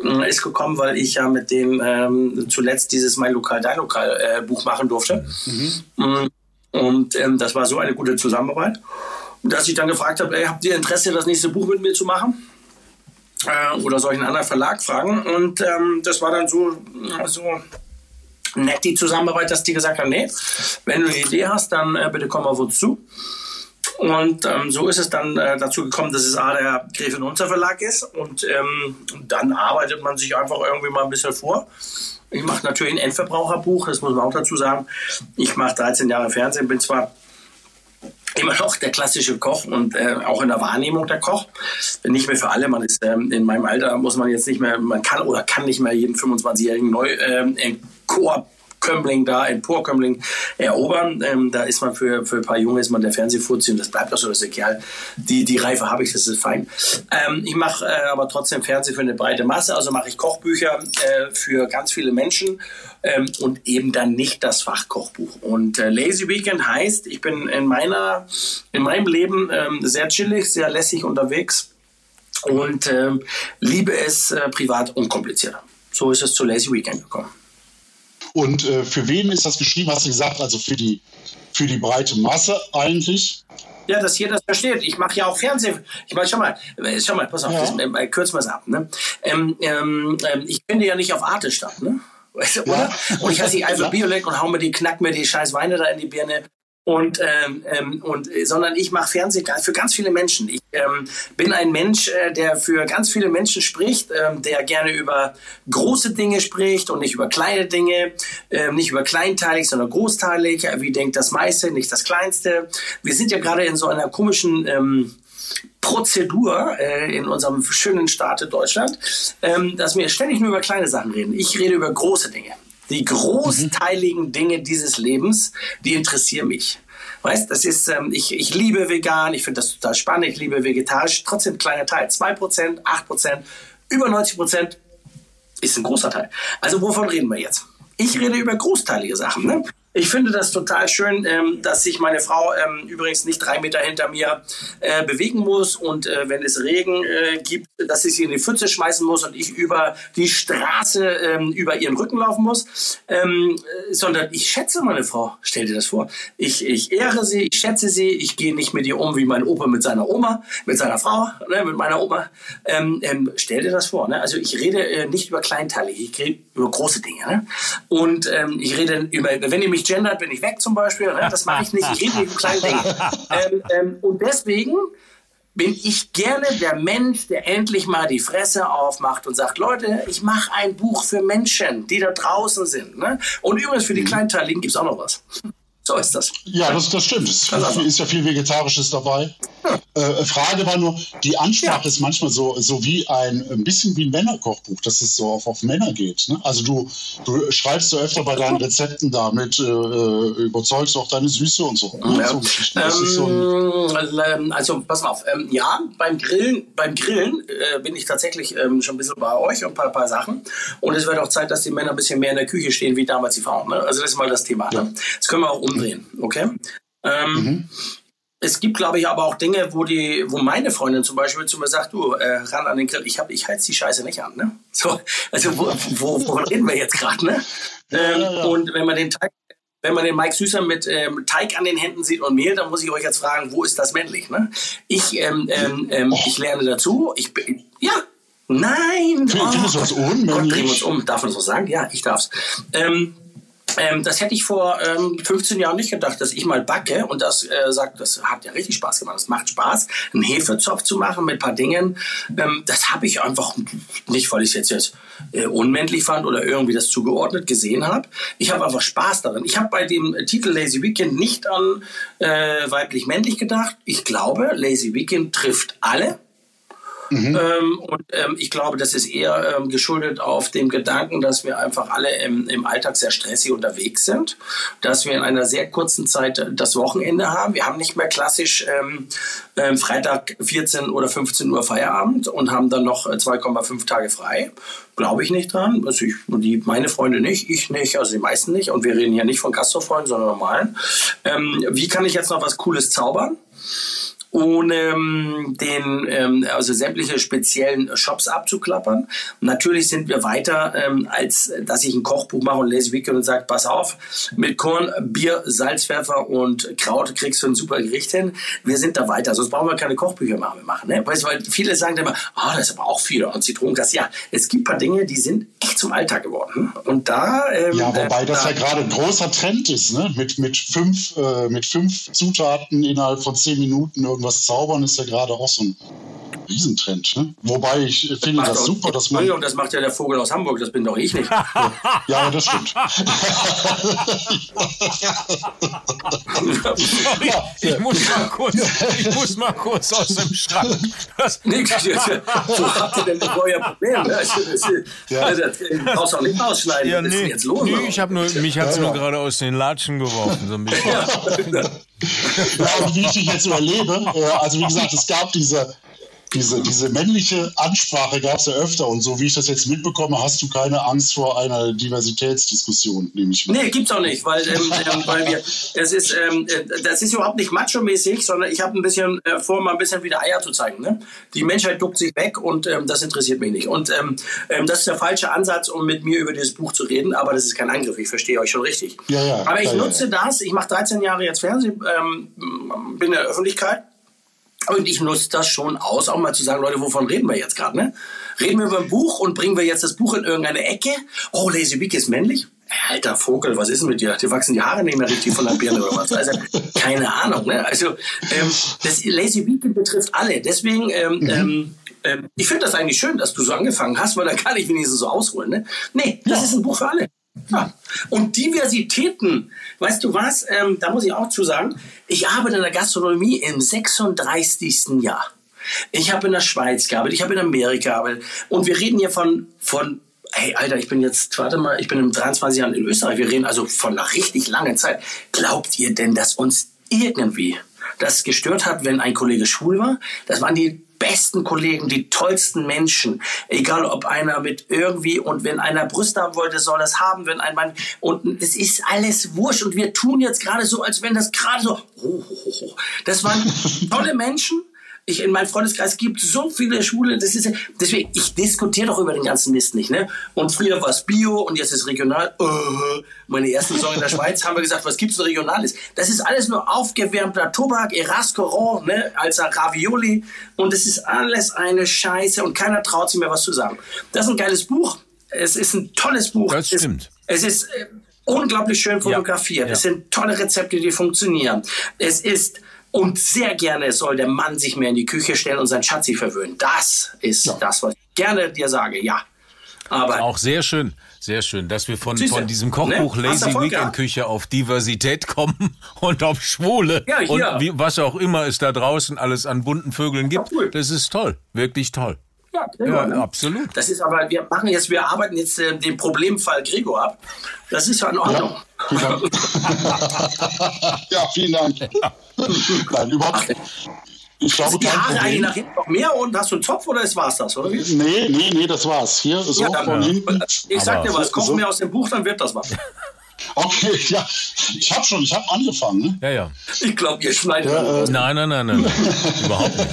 [SPEAKER 5] äh, ist gekommen, weil ich ja mit dem ähm, zuletzt dieses Mein Lokal, Dein Lokal äh, Buch machen durfte. Mm, Und ähm, das war so eine gute Zusammenarbeit, dass ich dann gefragt habe, habt ihr Interesse, das nächste Buch mit mir zu machen? Äh, oder einen anderen Verlag fragen? Und ähm, das war dann so, so nett die Zusammenarbeit, dass die gesagt haben, nee, wenn du eine Idee hast, dann äh, bitte komm auf uns zu. Und ähm, so ist es dann äh, dazu gekommen, dass es A, der Gräfin Unzer Verlag ist. Und ähm, dann arbeitet man sich einfach irgendwie mal ein bisschen vor. Ich mache natürlich ein Endverbraucherbuch, das muss man auch dazu sagen. Ich mache 13 Jahre Fernsehen, bin zwar immer noch der klassische Koch und äh, auch in der Wahrnehmung der Koch. Nicht mehr für alle. Man ist ähm, in meinem Alter muss man jetzt nicht mehr, man kann oder kann nicht mehr jeden 25-jährigen neu ähm, Kömmling da, ein Porkömmling erobern. Ähm, da ist man für, für ein paar Junge ist man der Fernsehfuzzi und das bleibt auch so, das ist egal. Die, die Reife habe ich, das ist fein. Ähm, ich mache äh, aber trotzdem Fernsehen für eine breite Masse, also mache ich Kochbücher äh, für ganz viele Menschen ähm, und eben dann nicht das Fachkochbuch. Und äh, Lazy Weekend heißt, ich bin in meiner, in meinem Leben ähm, sehr chillig, sehr lässig unterwegs und ähm, liebe es äh, privat unkomplizierter. So ist es zu Lazy Weekend gekommen.
[SPEAKER 4] Und äh, für wen ist das geschrieben? Hast du gesagt, also für die, für die breite Masse eigentlich?
[SPEAKER 5] Ja, dass jeder das versteht. Ich mache ja auch Fernsehen. Ich meine, schau mal, äh, schau mal, pass auf,
[SPEAKER 4] Ja.
[SPEAKER 5] das, äh, kürzen wir es ab. Ne? Ähm, ähm, ähm, ich finde ja nicht auf Arte statt, ne? Oder? Und ich heiße die Alpha
[SPEAKER 4] Ja.
[SPEAKER 5] Biolek und hau mir die, knack mir die scheiß Weine da in die Birne. Und, ähm, ähm, und äh, sondern ich mache Fernsehen für ganz viele Menschen. Ich ähm, bin ein Mensch, äh, der für ganz viele Menschen spricht, ähm, der gerne über große Dinge spricht und nicht über kleine Dinge, ähm, nicht über kleinteilig, sondern großteilig. Wie denkt das meiste, nicht das kleinste. Wir sind ja gerade in so einer komischen ähm, Prozedur äh, in unserem schönen Staat in Deutschland, ähm, dass wir ständig nur über kleine Sachen reden. Ich rede über große Dinge. Die großteiligen Dinge dieses Lebens, die interessieren mich. Weißt, das ist, ähm, ich, ich liebe vegan, ich finde das total spannend, ich liebe vegetarisch, trotzdem kleiner Teil. 2%, 8%, über 90% ist ein großer Teil. Also wovon reden wir jetzt? Ich rede über großteilige Sachen. Ne? Ich finde das total schön, ähm, dass sich meine Frau ähm, übrigens nicht drei Meter hinter mir äh, bewegen muss und äh, wenn es Regen äh, gibt, dass ich sie in die Pfütze schmeißen muss und ich über die Straße ähm, über ihren Rücken laufen muss, ähm, äh, sondern ich schätze meine Frau. Stell dir das vor. Ich, ich ehre sie, ich schätze sie, ich gehe nicht mit ihr um wie mein Opa mit seiner Oma, mit seiner Frau, ne, mit meiner Oma. Ähm, ähm, stell dir das vor. Ne? Also ich rede äh, nicht über Kleinteilige, ich rede über große Dinge. Ne? Und ich rede über, wenn ihr mich gendert, bin ich weg zum Beispiel. Ne? Das mache ich nicht. Ich rede nicht über kleine Dinge. Ähm, ähm, und deswegen bin ich gerne der Mensch, der endlich mal die Fresse aufmacht und sagt, Leute, ich mache ein Buch für Menschen, die da draußen sind. Ne? Und übrigens für die Kleinteiligen gibt es auch noch was. So ist das.
[SPEAKER 4] Ja, das, das stimmt. Es also. ist ja viel Vegetarisches dabei. Äh, Frage war nur, die Ansprache ja. ist manchmal so, so wie ein, ein bisschen wie ein Männerkochbuch, dass es so auf, auf Männer geht. Ne? Also du, du schreibst so öfter bei deinen Rezepten damit, äh, äh, überzeugst auch deine Süße und so. Ne? Ja.
[SPEAKER 5] so, so ähm, also pass mal auf, ähm, ja, beim Grillen, beim Grillen äh, bin ich tatsächlich ähm, schon ein bisschen bei euch und ein paar, paar Sachen. Und es wird auch Zeit, dass die Männer ein bisschen mehr in der Küche stehen, wie damals die Frauen. Ne? Also das ist mal das Thema. Ja. Ne? Das können wir auch um umdrehen. Okay? Ähm, mhm. Es gibt, glaube ich, aber auch Dinge, wo die, wo meine Freundin zum Beispiel zu mir sagt, du, äh, ran an den Grill, ich hab, ich heiz die Scheiße nicht an, ne? So, also wo, wo, wovon reden wir jetzt gerade, ne? Ähm, ja, ja. Und wenn man den Teig, wenn man den Mike Süßer mit ähm, Teig an den Händen sieht und Mehl, dann muss ich euch jetzt fragen, wo ist das männlich, ne? Ich, ähm, ähm, ähm ich lerne dazu, ich bin, ja, nein!
[SPEAKER 4] Findest oh, du das unmännlich? Gott, drehen wir
[SPEAKER 5] uns um, darf man so sagen? Ja, ich darf's. Ähm, ähm, das hätte ich vor ähm, 15 Jahren nicht gedacht, dass ich mal backe und das äh, sagt, das hat ja richtig Spaß gemacht. Es macht Spaß, einen Hefezopf zu machen mit ein paar Dingen. Ähm, das habe ich einfach nicht, weil ich es jetzt, jetzt äh, unmännlich fand oder irgendwie das zugeordnet gesehen habe. Ich habe einfach Spaß darin. Ich habe bei dem Titel Lazy Weekend nicht an äh, weiblich-männlich gedacht. Ich glaube, Lazy Weekend trifft alle Mhm. Ähm, und ähm, ich glaube, das ist eher ähm, geschuldet auf dem Gedanken, dass wir einfach alle im, im Alltag sehr stressig unterwegs sind, dass wir in einer sehr kurzen Zeit das Wochenende haben. Wir haben nicht mehr klassisch ähm, ähm, Freitag 14 oder 15 Uhr Feierabend und haben dann noch 2,5 Tage frei. Glaube ich nicht dran. Also ich, die, meine Freunde nicht, ich nicht, also die meisten nicht. Und wir reden hier nicht von Gastrofreunden, sondern normalen. Ähm, wie kann ich jetzt noch was Cooles zaubern? Ohne ähm, den, ähm, also sämtliche speziellen Shops abzuklappern. natürlich sind wir weiter, ähm, als dass ich ein Kochbuch mache und lese Wiki und sage, pass auf, mit Korn, Bier, Salzpfeffer und Kraut kriegst du ein super Gericht hin. Wir sind da weiter, sonst brauchen wir keine Kochbücher machen. machen ne? Weißt weil viele sagen immer, ah, oh, das ist aber auch viel und Zitronengas. Ja, es gibt ein paar Dinge, die sind echt zum Alltag geworden. Und da... Ähm,
[SPEAKER 4] ja, wobei äh, das da, ja gerade ein großer Trend ist, ne? mit, mit, fünf, äh, mit fünf Zutaten innerhalb von zehn Minuten irgendwas zaubern ist ja gerade auch so ein Riesentrend. Ne? Wobei ich finde das, das super, dass man.
[SPEAKER 5] Und das macht ja der Vogel aus Hamburg, das bin doch ich nicht.
[SPEAKER 4] ja, das stimmt.
[SPEAKER 2] Sorry, ich, muss mal kurz, ich muss mal kurz aus dem Schrank.
[SPEAKER 5] Das Nix, so habt ihr denn euer Problem? Ne? Also, das, ja. also, das brauchst auch nicht ausschneiden. Ja, nee, jetzt los,
[SPEAKER 2] nee, ich hab nur, mich hat es ja, nur gerade aus den Latschen geworfen, so ein bisschen. Ja.
[SPEAKER 4] ja, wie ich dich jetzt überlebe, äh, also wie gesagt, es gab diese diese, diese männliche Ansprache gab es ja öfter und so wie ich das jetzt mitbekomme, hast du keine Angst vor einer Diversitätsdiskussion, nehme ich
[SPEAKER 5] mal. Nee, gibt's auch nicht, weil, ähm, ähm, weil wir, es ist, ähm, äh, das ist überhaupt nicht macho-mäßig, sondern ich habe ein bisschen äh, vor, mal ein bisschen wieder Eier zu zeigen. Ne? Die Menschheit duckt sich weg und ähm, das interessiert mich nicht. Und ähm, das ist der falsche Ansatz, um mit mir über dieses Buch zu reden, aber das ist kein Angriff, ich verstehe euch schon richtig.
[SPEAKER 4] Ja, ja,
[SPEAKER 5] aber ich
[SPEAKER 4] ja,
[SPEAKER 5] nutze das, ich mache 13 Jahre jetzt Fernsehen, bin in der Öffentlichkeit und ich nutze das schon aus, auch mal zu sagen, Leute, wovon reden wir jetzt gerade? Ne? Reden wir über ein Buch und bringen wir jetzt das Buch in irgendeine Ecke? Oh, Lazy Week ist männlich? Alter Vogel, was ist denn mit dir? Die wachsen die Haare nicht mehr richtig von der Birne oder was? Also, keine Ahnung. Ne? Also, ähm, das Lazy Weekend betrifft alle. Deswegen, ähm, mhm. ähm, ähm ich finde das eigentlich schön, dass du so angefangen hast, weil da kann ich wenigstens so ausholen. Ne? Nee, das ja. ist ein Buch für alle. Ja. Und Diversitäten, weißt du was, ähm, da muss ich auch zu sagen, ich arbeite in der Gastronomie im 36. Jahr. Ich habe in der Schweiz gearbeitet, ich habe in Amerika gearbeitet. Und wir reden hier von, von hey, Alter, ich bin jetzt, warte mal, ich bin in 23 Jahren in Österreich. Wir reden also von einer richtig langen Zeit. Glaubt ihr denn, dass uns irgendwie das gestört hat, wenn ein Kollege schwul war? Das waren die besten Kollegen, die tollsten Menschen. Egal ob einer mit irgendwie und wenn einer Brüste haben wollte, soll das haben, wenn ein Mann und es ist alles wurscht und wir tun jetzt gerade so, als wenn das gerade so. Oh, oh, oh. Das waren tolle Menschen ich in meinem Freundeskreis gibt so viele Schwule, das ist deswegen ich diskutiere doch über den ganzen Mist nicht, ne? Und früher war es Bio und jetzt ist regional. Uh, meine erste Saison in der Schweiz haben wir gesagt, was gibt's regionales? Das ist alles nur aufgewärmter Tobak, Erascoron, ne, als Ravioli und es ist alles eine Scheiße und keiner traut sich mehr was zu sagen. Das ist ein geiles Buch. Es ist ein tolles Buch.
[SPEAKER 2] Das stimmt.
[SPEAKER 5] Es, es ist äh, unglaublich schön fotografiert. Ja, ja. Es sind tolle Rezepte, die funktionieren. Es ist Und sehr gerne soll der Mann sich mehr in die Küche stellen und sein Schatzi verwöhnen. Das ist ja. das, was ich gerne dir sage, ja.
[SPEAKER 2] Aber auch sehr schön, sehr schön, dass wir von, von diesem Kochbuch ne? Lazy Weekend Küche auf Diversität kommen und auf Schwule ja, und wie, was auch immer es da draußen alles an bunten Vögeln gibt. Cool. Das ist toll, wirklich toll.
[SPEAKER 5] Ja, Gregor, ja ne? absolut. Das ist aber, wir machen jetzt, wir arbeiten jetzt äh, den Problemfall Gregor ab. Das ist ja in Ordnung.
[SPEAKER 4] Ja, ja vielen Dank. Nein, überhaupt nicht.
[SPEAKER 5] Ich glaube, die Haare eigentlich nach hinten noch mehr und hast du einen Zopf oder war es das, oder wie?
[SPEAKER 4] Nee, nee, nee, das war's. Hier, so ja, dann, von hinten.
[SPEAKER 5] Ich sag dir was, kochen so. mir aus dem Buch, dann wird das was.
[SPEAKER 4] Okay, ja, ich habe schon, ich habe angefangen. Ne?
[SPEAKER 2] Ja, ja.
[SPEAKER 5] Ich glaube, ihr schneidet. Ja,
[SPEAKER 2] äh, nein, nein, nein, nein, überhaupt nicht.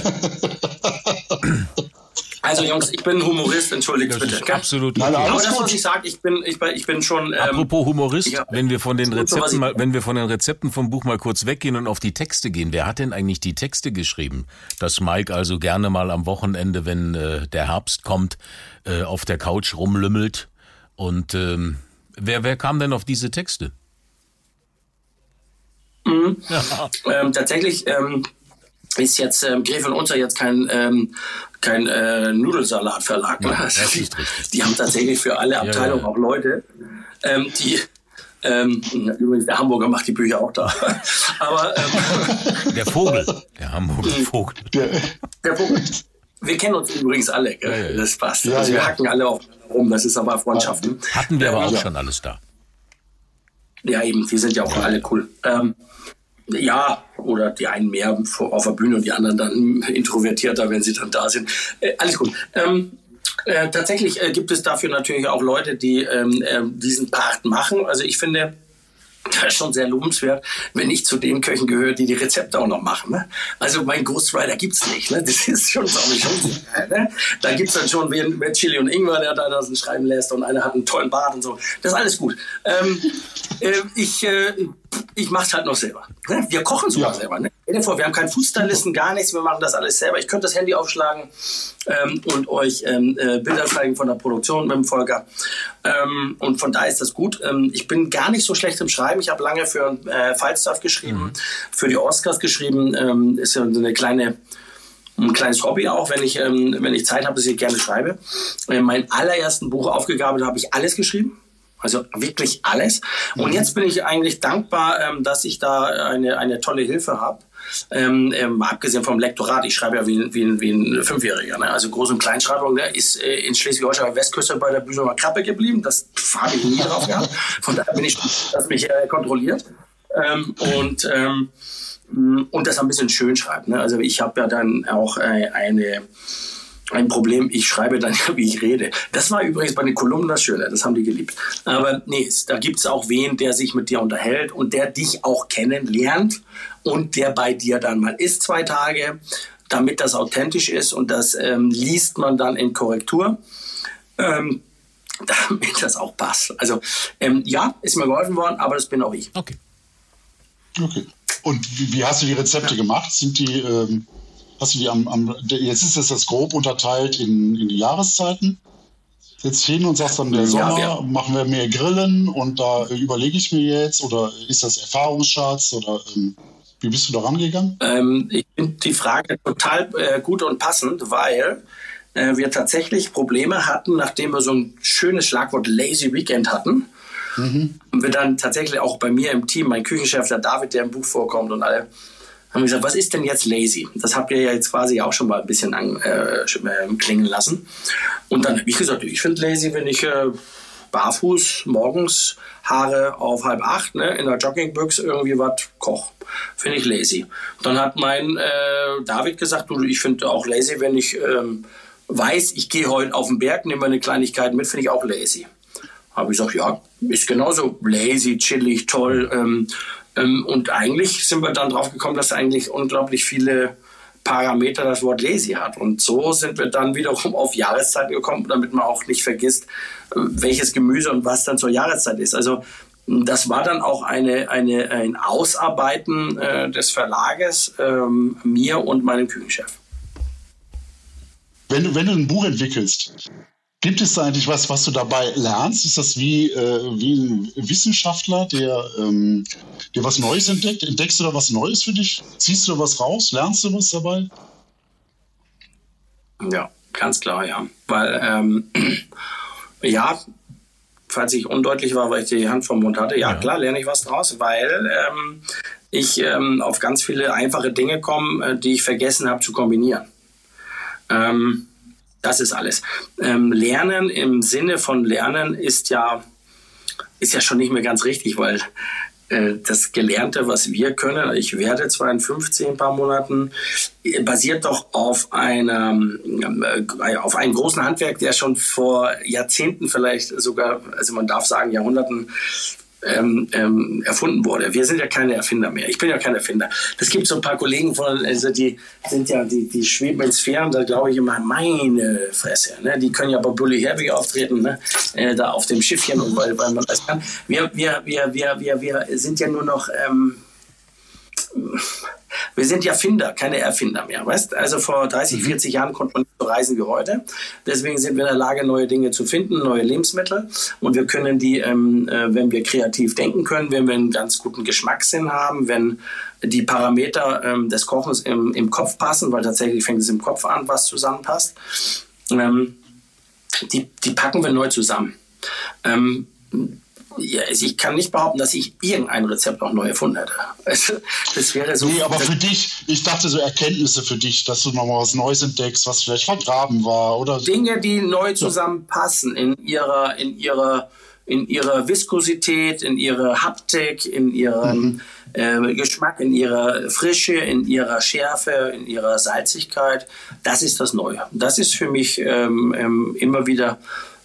[SPEAKER 5] Also Jungs, ich bin Humorist, entschuldigt
[SPEAKER 2] das
[SPEAKER 5] bitte.
[SPEAKER 2] Ist absolut.
[SPEAKER 5] Nein, aber das, was ich sage, ich bin, ich, ich bin schon.
[SPEAKER 2] Ähm, Apropos Humorist, ja, wenn wir von den Rezepten mal, wenn wir von den Rezepten vom Buch mal kurz weggehen und auf die Texte gehen, wer hat denn eigentlich die Texte geschrieben? Dass Mike also gerne mal am Wochenende, wenn äh, der Herbst kommt, äh, auf der Couch rumlümmelt. Und ähm, wer, wer kam denn auf diese Texte?
[SPEAKER 5] Mhm. Ja. Ähm, tatsächlich ähm, ist jetzt ähm, Gräfin Unter jetzt kein, ähm, kein äh, Nudelsalatverlag. Ne? Ja, die, die, haben tatsächlich für alle Abteilungen ja, ja. auch Leute, ähm, die ähm, übrigens, der Hamburger macht die Bücher auch da. Aber
[SPEAKER 2] ähm, der Vogel, der Hamburger Vogel. Der,
[SPEAKER 5] der Vogel. Wir kennen uns übrigens alle, ja, ja, das passt. Ja, also wir hacken alle auf rum, das ist aber Freundschaften.
[SPEAKER 2] Hatten wir aber auch schon alles da.
[SPEAKER 5] Ja, eben, die sind ja auch alle cool. Ähm, ja, oder die einen mehr auf der Bühne und die anderen dann introvertierter, wenn sie dann da sind. Äh, alles gut. Ähm, äh, tatsächlich äh, gibt es dafür natürlich auch Leute, die ähm, äh, diesen Part machen. Also ich finde, das ist schon sehr lobenswert, wenn ich zu den Köchen gehöre, die die Rezepte auch noch machen. Ne? Also mein Ghostwriter gibt's nicht. Ne? Das ist schon, glaube ich, schon ne? Da gibt's dann schon wen, wer Chili und Ingwer, der da das schreiben lässt und einer hat einen tollen Bart und so. Das ist alles gut. Ähm, äh, ich äh, ich mache es halt noch selber. Ne? Wir kochen sogar ja. selber. Ne? Vor, wir haben keinen Fußstylisten, gar nichts. Wir machen das alles selber. Ich könnte das Handy aufschlagen ähm, und euch ähm, äh, Bilder zeigen von der Produktion mit dem Volker. Ähm, und von da ist das gut. Ähm, ich bin gar nicht so schlecht im Schreiben. Ich habe lange für äh, Falstaff geschrieben, mhm. für die Oscars geschrieben. Ähm, ist ja eine kleine ein kleines Hobby auch, wenn ich, ähm, wenn ich Zeit habe, dass ich gerne schreibe. Äh, mein allerersten Buch aufgegabelt habe ich alles geschrieben. Also wirklich alles. Und mhm. jetzt bin ich eigentlich dankbar, ähm, dass ich da eine, eine tolle Hilfe habe. Ähm, ähm, abgesehen vom Lektorat, ich schreibe ja wie, wie, wie ein Fünfjähriger. Ne? Also Groß- und Kleinschreibung ne? ist äh, in Schleswig-Holstein Westküste bei der Büsumer Krappe geblieben. Das habe ich nie drauf gehabt. Von daher bin ich, dass mich äh, kontrolliert. Ähm, und, ähm, und das ein bisschen schön schreibt. Ne? Also ich habe ja dann auch äh, eine ein Problem, ich schreibe dann ja, wie ich rede. Das war übrigens bei den Kolumnen das Schöne, das haben die geliebt. Aber nee, da gibt es auch wen, der sich mit dir unterhält und der dich auch kennenlernt und der bei dir dann mal ist zwei Tage, damit das authentisch ist und das ähm, liest man dann in Korrektur. Ähm, damit das auch passt. Also ähm, ja, ist mir geholfen worden, aber das bin auch ich.
[SPEAKER 2] Okay.
[SPEAKER 4] Okay. Und wie, wie hast du die Rezepte ja. gemacht? Sind die ähm, hast du die am, am jetzt ist es das grob unterteilt in, in die Jahreszeiten. Jetzt hin und sagst dann, der Sommer ja, machen wir mehr Grillen und da überlege ich mir jetzt oder ist das Erfahrungsschatz oder ähm, wie bist du da rangegangen?
[SPEAKER 5] Ähm, ich finde die Frage total äh, gut und passend, weil äh, wir tatsächlich Probleme hatten, nachdem wir so ein schönes Schlagwort Lazy Weekend hatten. Mhm. Und wir dann tatsächlich auch bei mir im Team, mein Küchenchef, der David, der im Buch vorkommt und alle, haben gesagt, was ist denn jetzt lazy? Das habt ihr ja jetzt quasi auch schon mal ein bisschen an, äh, klingen lassen. Und dann habe ich gesagt, ich finde lazy, wenn ich äh, barfuß morgens Haare auf halb acht ne, in der Joggingbüchse irgendwie was koch. Finde ich lazy. Dann hat mein äh, David gesagt, du, ich finde auch lazy, wenn ich ähm, weiß, ich gehe heute auf den Berg, nehme eine Kleinigkeit mit, finde ich auch lazy. Habe ich gesagt, ja, ist genauso lazy, chillig, toll. Ähm, ähm, und eigentlich sind wir dann drauf gekommen, dass eigentlich unglaublich viele Parameter das Wort lazy hat. Und so sind wir dann wiederum auf Jahreszeiten gekommen, damit man auch nicht vergisst, äh, welches Gemüse und was dann zur Jahreszeit ist. Also das war dann auch eine, eine, ein Ausarbeiten äh, des Verlages, ähm, mir und meinem Küchenchef.
[SPEAKER 4] Wenn du, wenn du ein Buch entwickelst, Gibt es da eigentlich was, was du dabei lernst? Ist das wie, äh, wie ein Wissenschaftler, der, ähm, der was Neues entdeckt? Entdeckst du da was Neues für dich? Ziehst du da was raus? Lernst du was dabei?
[SPEAKER 5] Ja, ganz klar, ja. Weil, ähm, ja, falls ich undeutlich war, weil ich die Hand vom Mund hatte, ja, ja. klar, lerne ich was draus, weil ähm, ich ähm, auf ganz viele einfache Dinge komme, äh, die ich vergessen habe zu kombinieren. Ähm, das ist alles. Ähm, Lernen im Sinne von Lernen ist ja, ist ja schon nicht mehr ganz richtig, weil äh, das Gelernte, was wir können, ich werde 52 in ein paar Monaten, basiert doch auf einem, äh, auf einem großen Handwerk, der schon vor Jahrzehnten vielleicht sogar, also man darf sagen Jahrhunderten ähm, ähm, erfunden wurde. Wir sind ja keine Erfinder mehr. Ich bin ja kein Erfinder. Das gibt so ein paar Kollegen von, also die sind ja, die, die schweben in Sphären, da glaube ich immer, meine Fresse. Ne? Die können ja bei Bully Heavy auftreten, ne? Äh, da auf dem Schiffchen und weil, weil man das kann. Wir, wir, wir, wir, wir, wir sind ja nur noch ähm, wir sind ja Finder, keine Erfinder mehr, weißt? Also vor 30, 40 mhm. Jahren konnte man nicht so reisen wie heute. Deswegen sind wir in der Lage, neue Dinge zu finden, neue Lebensmittel. Und wir können die, ähm, äh, wenn wir kreativ denken können, wenn wir einen ganz guten Geschmackssinn haben, wenn die Parameter ähm, des Kochens im, im Kopf passen, weil tatsächlich fängt es im Kopf an, was zusammenpasst, ähm, die, die packen wir neu zusammen. Ähm, ja, also ich kann nicht behaupten, dass ich irgendein Rezept auch neu erfunden hätte. Also,
[SPEAKER 4] das wäre so. Nee, aber für dich, ich dachte so Erkenntnisse für dich, dass du nochmal was Neues entdeckst, was vielleicht vergraben war oder.
[SPEAKER 5] Dinge, die neu zusammenpassen in ihrer, in ihrer, in ihrer Viskosität, in ihrer Haptik, in ihrem mhm. äh, Geschmack, in ihrer Frische, in ihrer Schärfe, in ihrer Salzigkeit. Das ist das Neue. Das ist für mich ähm, ähm, immer wieder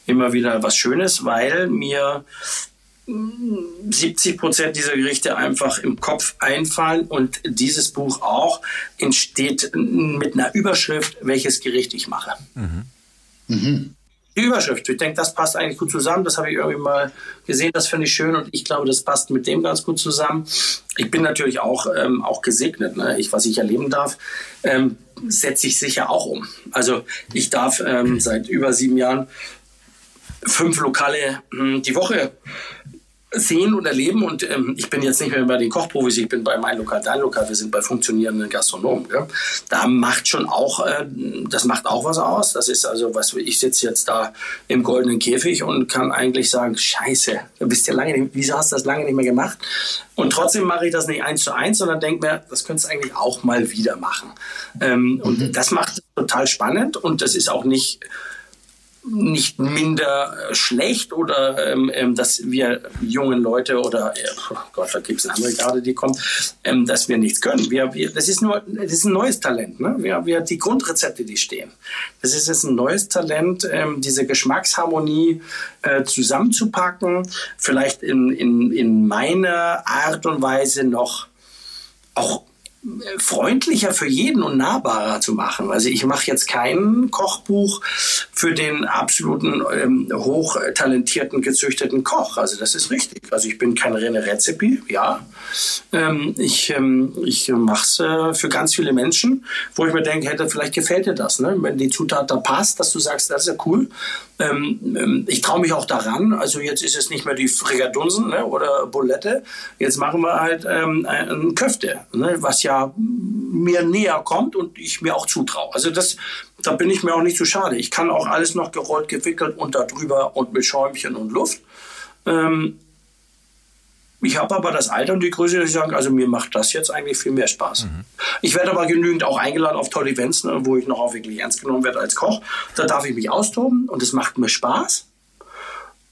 [SPEAKER 5] immer wieder was Schönes, weil mir 70 Prozent dieser Gerichte einfach im Kopf einfallen und dieses Buch auch entsteht mit einer Überschrift, welches Gericht ich mache. Mhm. Mhm. Die Überschrift, ich denke, das passt eigentlich gut zusammen. Das habe ich irgendwie mal gesehen, das finde ich schön und ich glaube, das passt mit dem ganz gut zusammen. Ich bin natürlich auch, ähm, auch gesegnet, ne? ich, was ich erleben darf. Ähm, setze ich sicher auch um. Also ich darf ähm, seit über sieben Jahren fünf Lokale hm, die Woche sehen und erleben. Und ähm, ich bin jetzt nicht mehr bei den Kochprofis, ich bin bei mein Lokal, dein Lokal, wir sind bei funktionierenden Gastronomen. Gell? Da macht schon auch, äh, das macht auch was aus. Das ist also, was ich sitze jetzt da im goldenen Käfig und kann eigentlich sagen, scheiße, du bist ja lange nicht, wieso hast du das lange nicht mehr gemacht? Und trotzdem mache ich das nicht eins zu eins, sondern denke mir, das könntest du eigentlich auch mal wieder machen. Ähm, mhm. Und das macht es total spannend und das ist auch nicht nicht minder schlecht oder ähm, ähm, dass wir jungen Leute oder äh, oh Gott, da gibt es andere gerade, die kommen, ähm, dass wir nichts können. Wir, wir, das ist nur, das ist ein neues Talent. Ne? Wir, wir die Grundrezepte, die stehen. Das ist jetzt ein neues Talent, ähm, diese Geschmacksharmonie äh, zusammenzupacken, vielleicht in, in, in meiner Art und Weise noch auch freundlicher für jeden und nahbarer zu machen. Also ich mache jetzt kein Kochbuch für den absoluten ähm, hochtalentierten, gezüchteten Koch. Also das ist richtig. Also ich bin kein René Rezepi, ja. Ähm, ich ähm, ich mache es äh, für ganz viele Menschen, wo ich mir denke, hätte, vielleicht gefällt dir das. Ne? Wenn die Zutat da passt, dass du sagst, das ist ja cool. Ähm, ähm, ich traue mich auch daran. Also jetzt ist es nicht mehr die Frigadunsen ne, oder Bulette. Jetzt machen wir halt ähm, ein Köfte, ne, was ja mir näher kommt und ich mir auch zutraue. Also das, da bin ich mir auch nicht zu so schade. Ich kann auch alles noch gerollt, gewickelt und da drüber und mit Schäumchen und Luft. Ähm, ich habe aber das Alter und die Größe, dass ich sage, also mir macht das jetzt eigentlich viel mehr Spaß. Mhm. Ich werde aber genügend auch eingeladen auf tolle Events, ne, wo ich noch auch wirklich ernst genommen werde als Koch. Da darf ich mich austoben und es macht mir Spaß.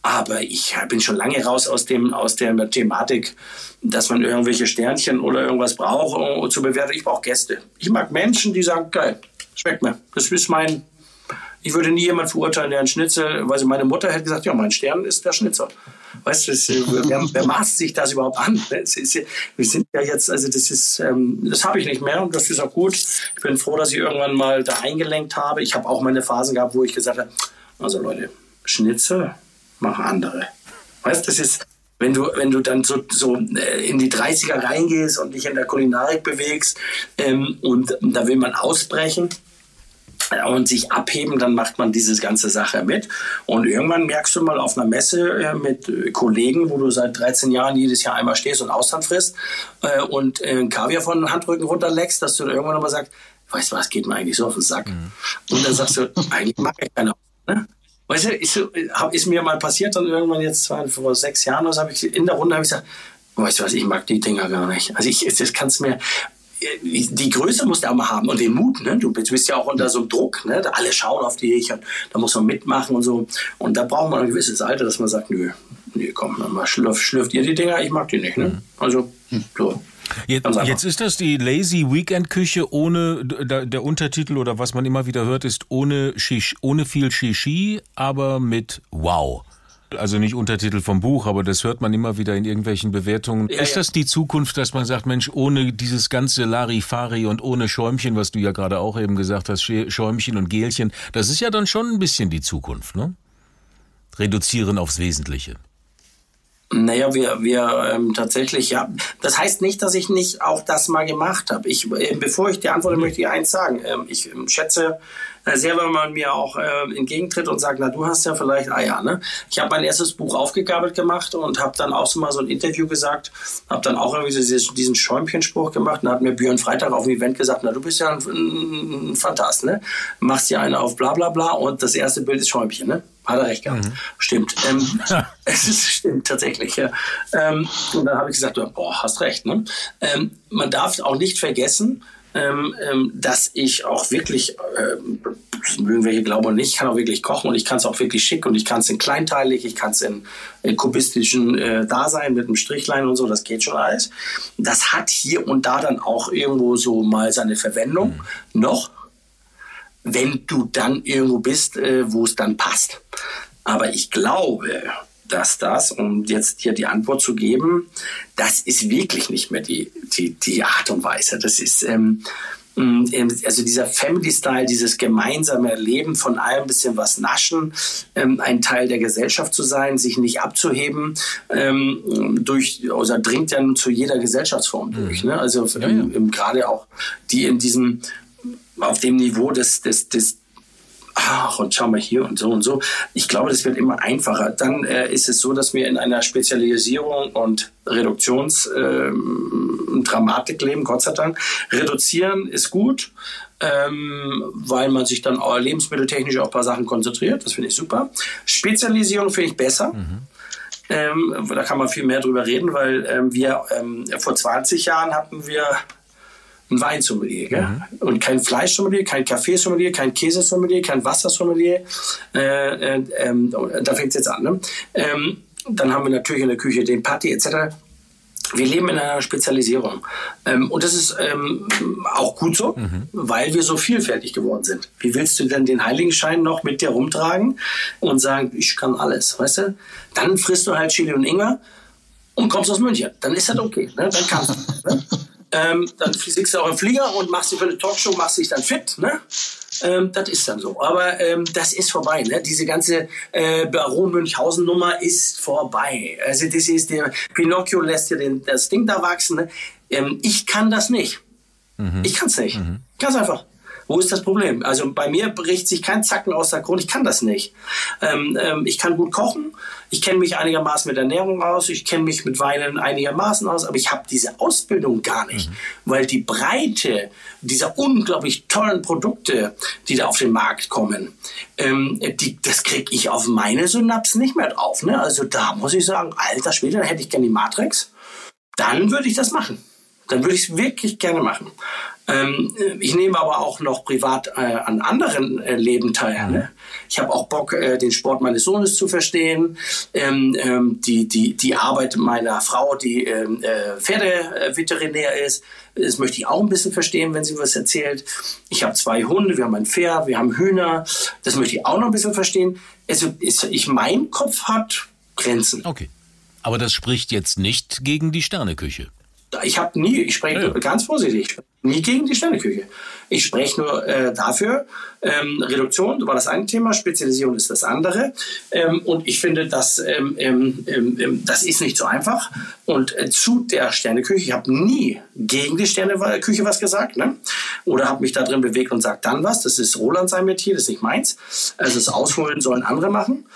[SPEAKER 5] Aber ich bin schon lange raus aus, dem, aus der Thematik, dass man irgendwelche Sternchen oder irgendwas braucht, um zu bewerten. Ich brauche Gäste. Ich mag Menschen, die sagen, geil, schmeckt mir. Das ist mein, ich würde nie jemand verurteilen, der einen Schnitzel, weil meine Mutter hätte gesagt, ja, mein Stern ist der Schnitzer. Weißt du, wer, wer maßt sich das überhaupt an? Ist, wir sind ja jetzt, also das ist, ähm, das habe ich nicht mehr und das ist auch gut. Ich bin froh, dass ich irgendwann mal da eingelenkt habe. Ich habe auch meine Phasen gehabt, wo ich gesagt habe, also Leute, Schnitzel machen andere. Weißt du, das ist, wenn du, wenn du dann so, so äh, in die 30er reingehst und dich in der Kulinarik bewegst ähm, und da will man ausbrechen, und sich abheben, dann macht man diese ganze Sache mit. Und irgendwann merkst du mal auf einer Messe äh, mit Kollegen, wo du seit 13 Jahren jedes Jahr einmal stehst und Austern frisst äh, und äh, Kaviar von den Handrücken runterleckst, dass du irgendwann mal sagst, weißt du was, geht mir eigentlich so auf den Sack. Mhm. Und dann sagst du, eigentlich mag ich keine ne? Weißt du, ist, ist, mir mal passiert, dann irgendwann jetzt vor sechs Jahren, das habe ich in der Runde habe ich gesagt, weißt du was, ich mag die Dinger gar nicht. Also ich, das kannst mir, die Größe musst du auch mal haben und den Mut. Ne? Du bist ja auch unter so einem Druck. Ne? Alle schauen auf dich und da muss man mitmachen und so. Und da braucht man ein gewisses Alter, dass man sagt, nö, nö, komm, mal schlürft, schlürft ihr die Dinger, ich mag die nicht. Ne? Mhm. Also, so.
[SPEAKER 2] Jetzt, jetzt, ist das die Lazy Weekend Küche ohne der, der, Untertitel oder was man immer wieder hört ist ohne Shish, ohne viel Shishi, aber mit Wow. Also nicht Untertitel vom Buch, aber das hört man immer wieder in irgendwelchen Bewertungen. Ja, ist das die Zukunft, dass man sagt, Mensch, ohne dieses ganze Larifari und ohne Schäumchen, was du ja gerade auch eben gesagt hast, Schäumchen und Gelchen, das ist ja dann schon ein bisschen die Zukunft, ne? Reduzieren aufs Wesentliche.
[SPEAKER 5] Naja, wir, wir ähm, tatsächlich, ja. Das heißt nicht, dass ich nicht auch das mal gemacht habe. Ich, äh, bevor ich dir antworte, möchte ich eins sagen. Ähm, ich ähm, schätze äh, sehr, wenn man mir auch äh, entgegentritt und sagt, na, du hast ja vielleicht Eier. Ne? Ich habe mein erstes Buch aufgegabelt gemacht und habe dann auch so mal so ein Interview gesagt, habe dann auch irgendwie so diesen Schäumchenspruch gemacht und hat mir Björn Freitag auf dem Event gesagt, na, du bist ja ein, ein Fantast, ne? Machst ja eine auf bla bla bla und das erste Bild ist Schäumchen, ne? Hat er recht gehabt. Mhm. Stimmt. Ähm, es ist, stimmt tatsächlich. Ja. Ähm, und dann habe ich gesagt, boah, hast recht. Ne? Ähm, man darf auch nicht vergessen, ähm, ähm, dass ich auch wirklich, äh, mögen welche glauben oder nicht, ich kann auch wirklich kochen und ich kann es auch wirklich schick und ich kann es in kleinteilig, ich kann es in, in kubistischen äh, Dasein mit einem Strichlein und so, das geht schon alles. Das hat hier und da dann auch irgendwo so mal seine Verwendung mhm. noch wenn du dann irgendwo bist, äh, wo es dann passt. Aber ich glaube, dass das, um jetzt hier die Antwort zu geben, das ist wirklich nicht mehr die, die, die Art und Weise. Das ist, ähm, mm, also dieser Family Style, dieses gemeinsame Erleben von allem bisschen was naschen, ähm, ein Teil der Gesellschaft zu sein, sich nicht abzuheben, ähm, durch, also dringt ja zu jeder Gesellschaftsform durch. Ne? Also ja, ja. gerade auch die in diesem auf dem Niveau des, des, des ach, und schau mal hier und so und so. Ich glaube, das wird immer einfacher. Dann äh, ist es so, dass wir in einer Spezialisierung und Reduktionsdramatik ähm, leben, Gott sei Dank. Reduzieren ist gut, ähm, weil man sich dann lebensmitteltechnisch auf ein paar Sachen konzentriert. Das finde ich super. Spezialisierung finde ich besser. Mhm. Ähm, da kann man viel mehr drüber reden, weil ähm, wir ähm, vor 20 Jahren hatten wir ein Weinsommelier. Gell? Mhm. Und kein Fleischsommelier, kein Kaffeesommelier, kein Käsesommelier, kein Wassersommelier. Äh, äh, ähm, da fängt es jetzt an. Ne? Ähm, dann haben wir natürlich in der Küche den Patty etc. Wir leben in einer Spezialisierung. Ähm, und das ist ähm, auch gut so, mhm. weil wir so vielfältig geworden sind. Wie willst du denn den Heiligenschein noch mit dir rumtragen und sagen, ich kann alles, weißt du? Dann frisst du halt Chili und Ingwer und kommst aus München. Dann ist das okay. Ne? Dann kannst du. Ne? Ähm, dann fliegst du auch im Flieger und machst dich für eine Talkshow, machst dich dann fit, ne? Ähm, das ist dann so. Aber ähm, das ist vorbei. Ne? Diese ganze äh, Baron Münchhausen-Nummer ist vorbei. Also das ist der Pinocchio lässt dir den, das Ding da wachsen. Ne? Ähm, ich kann das nicht. Mhm. Ich kann es nicht. Mhm. Ganz einfach. Wo ist das Problem? Also bei mir bricht sich kein Zacken aus der Grund. Ich kann das nicht. Ähm, ähm, ich kann gut kochen. Ich kenne mich einigermaßen mit Ernährung aus. Ich kenne mich mit Weinen einigermaßen aus. Aber ich habe diese Ausbildung gar nicht, mhm. weil die Breite dieser unglaublich tollen Produkte, die da auf den Markt kommen, ähm, die, das kriege ich auf meine Synapsen nicht mehr drauf. Ne? Also da muss ich sagen, alter Schwede, da hätte ich gerne die Matrix. Dann würde ich das machen. Dann würde ich es wirklich gerne machen. Ähm, ich nehme aber auch noch privat äh, an anderen äh, Leben teil. Ne? Ich habe auch Bock, äh, den Sport meines Sohnes zu verstehen, ähm, ähm, die, die, die Arbeit meiner Frau, die ähm, äh, Pferdeveterinär ist. Das möchte ich auch ein bisschen verstehen, wenn sie was erzählt. Ich habe zwei Hunde, wir haben ein Pferd, wir haben Hühner. Das möchte ich auch noch ein bisschen verstehen. Also ich, mein Kopf hat Grenzen.
[SPEAKER 2] Okay. Aber das spricht jetzt nicht gegen die Sterneküche.
[SPEAKER 5] Ich habe nie, ich spreche ja. ganz vorsichtig nie gegen die Sterneküche. Ich spreche nur äh, dafür. Ähm, Reduktion war das eine Thema, Spezialisierung ist das andere. Ähm, und ich finde, dass, ähm, ähm, ähm, ähm das ist nicht so einfach. Und äh, zu der Sterneküche, ich habe nie gegen die Sterneküche was gesagt. Ne? Oder habe mich da drin bewegt und sagt dann was. Das ist Roland sein Metier, das ist nicht meins. Also das Ausholen sollen andere machen.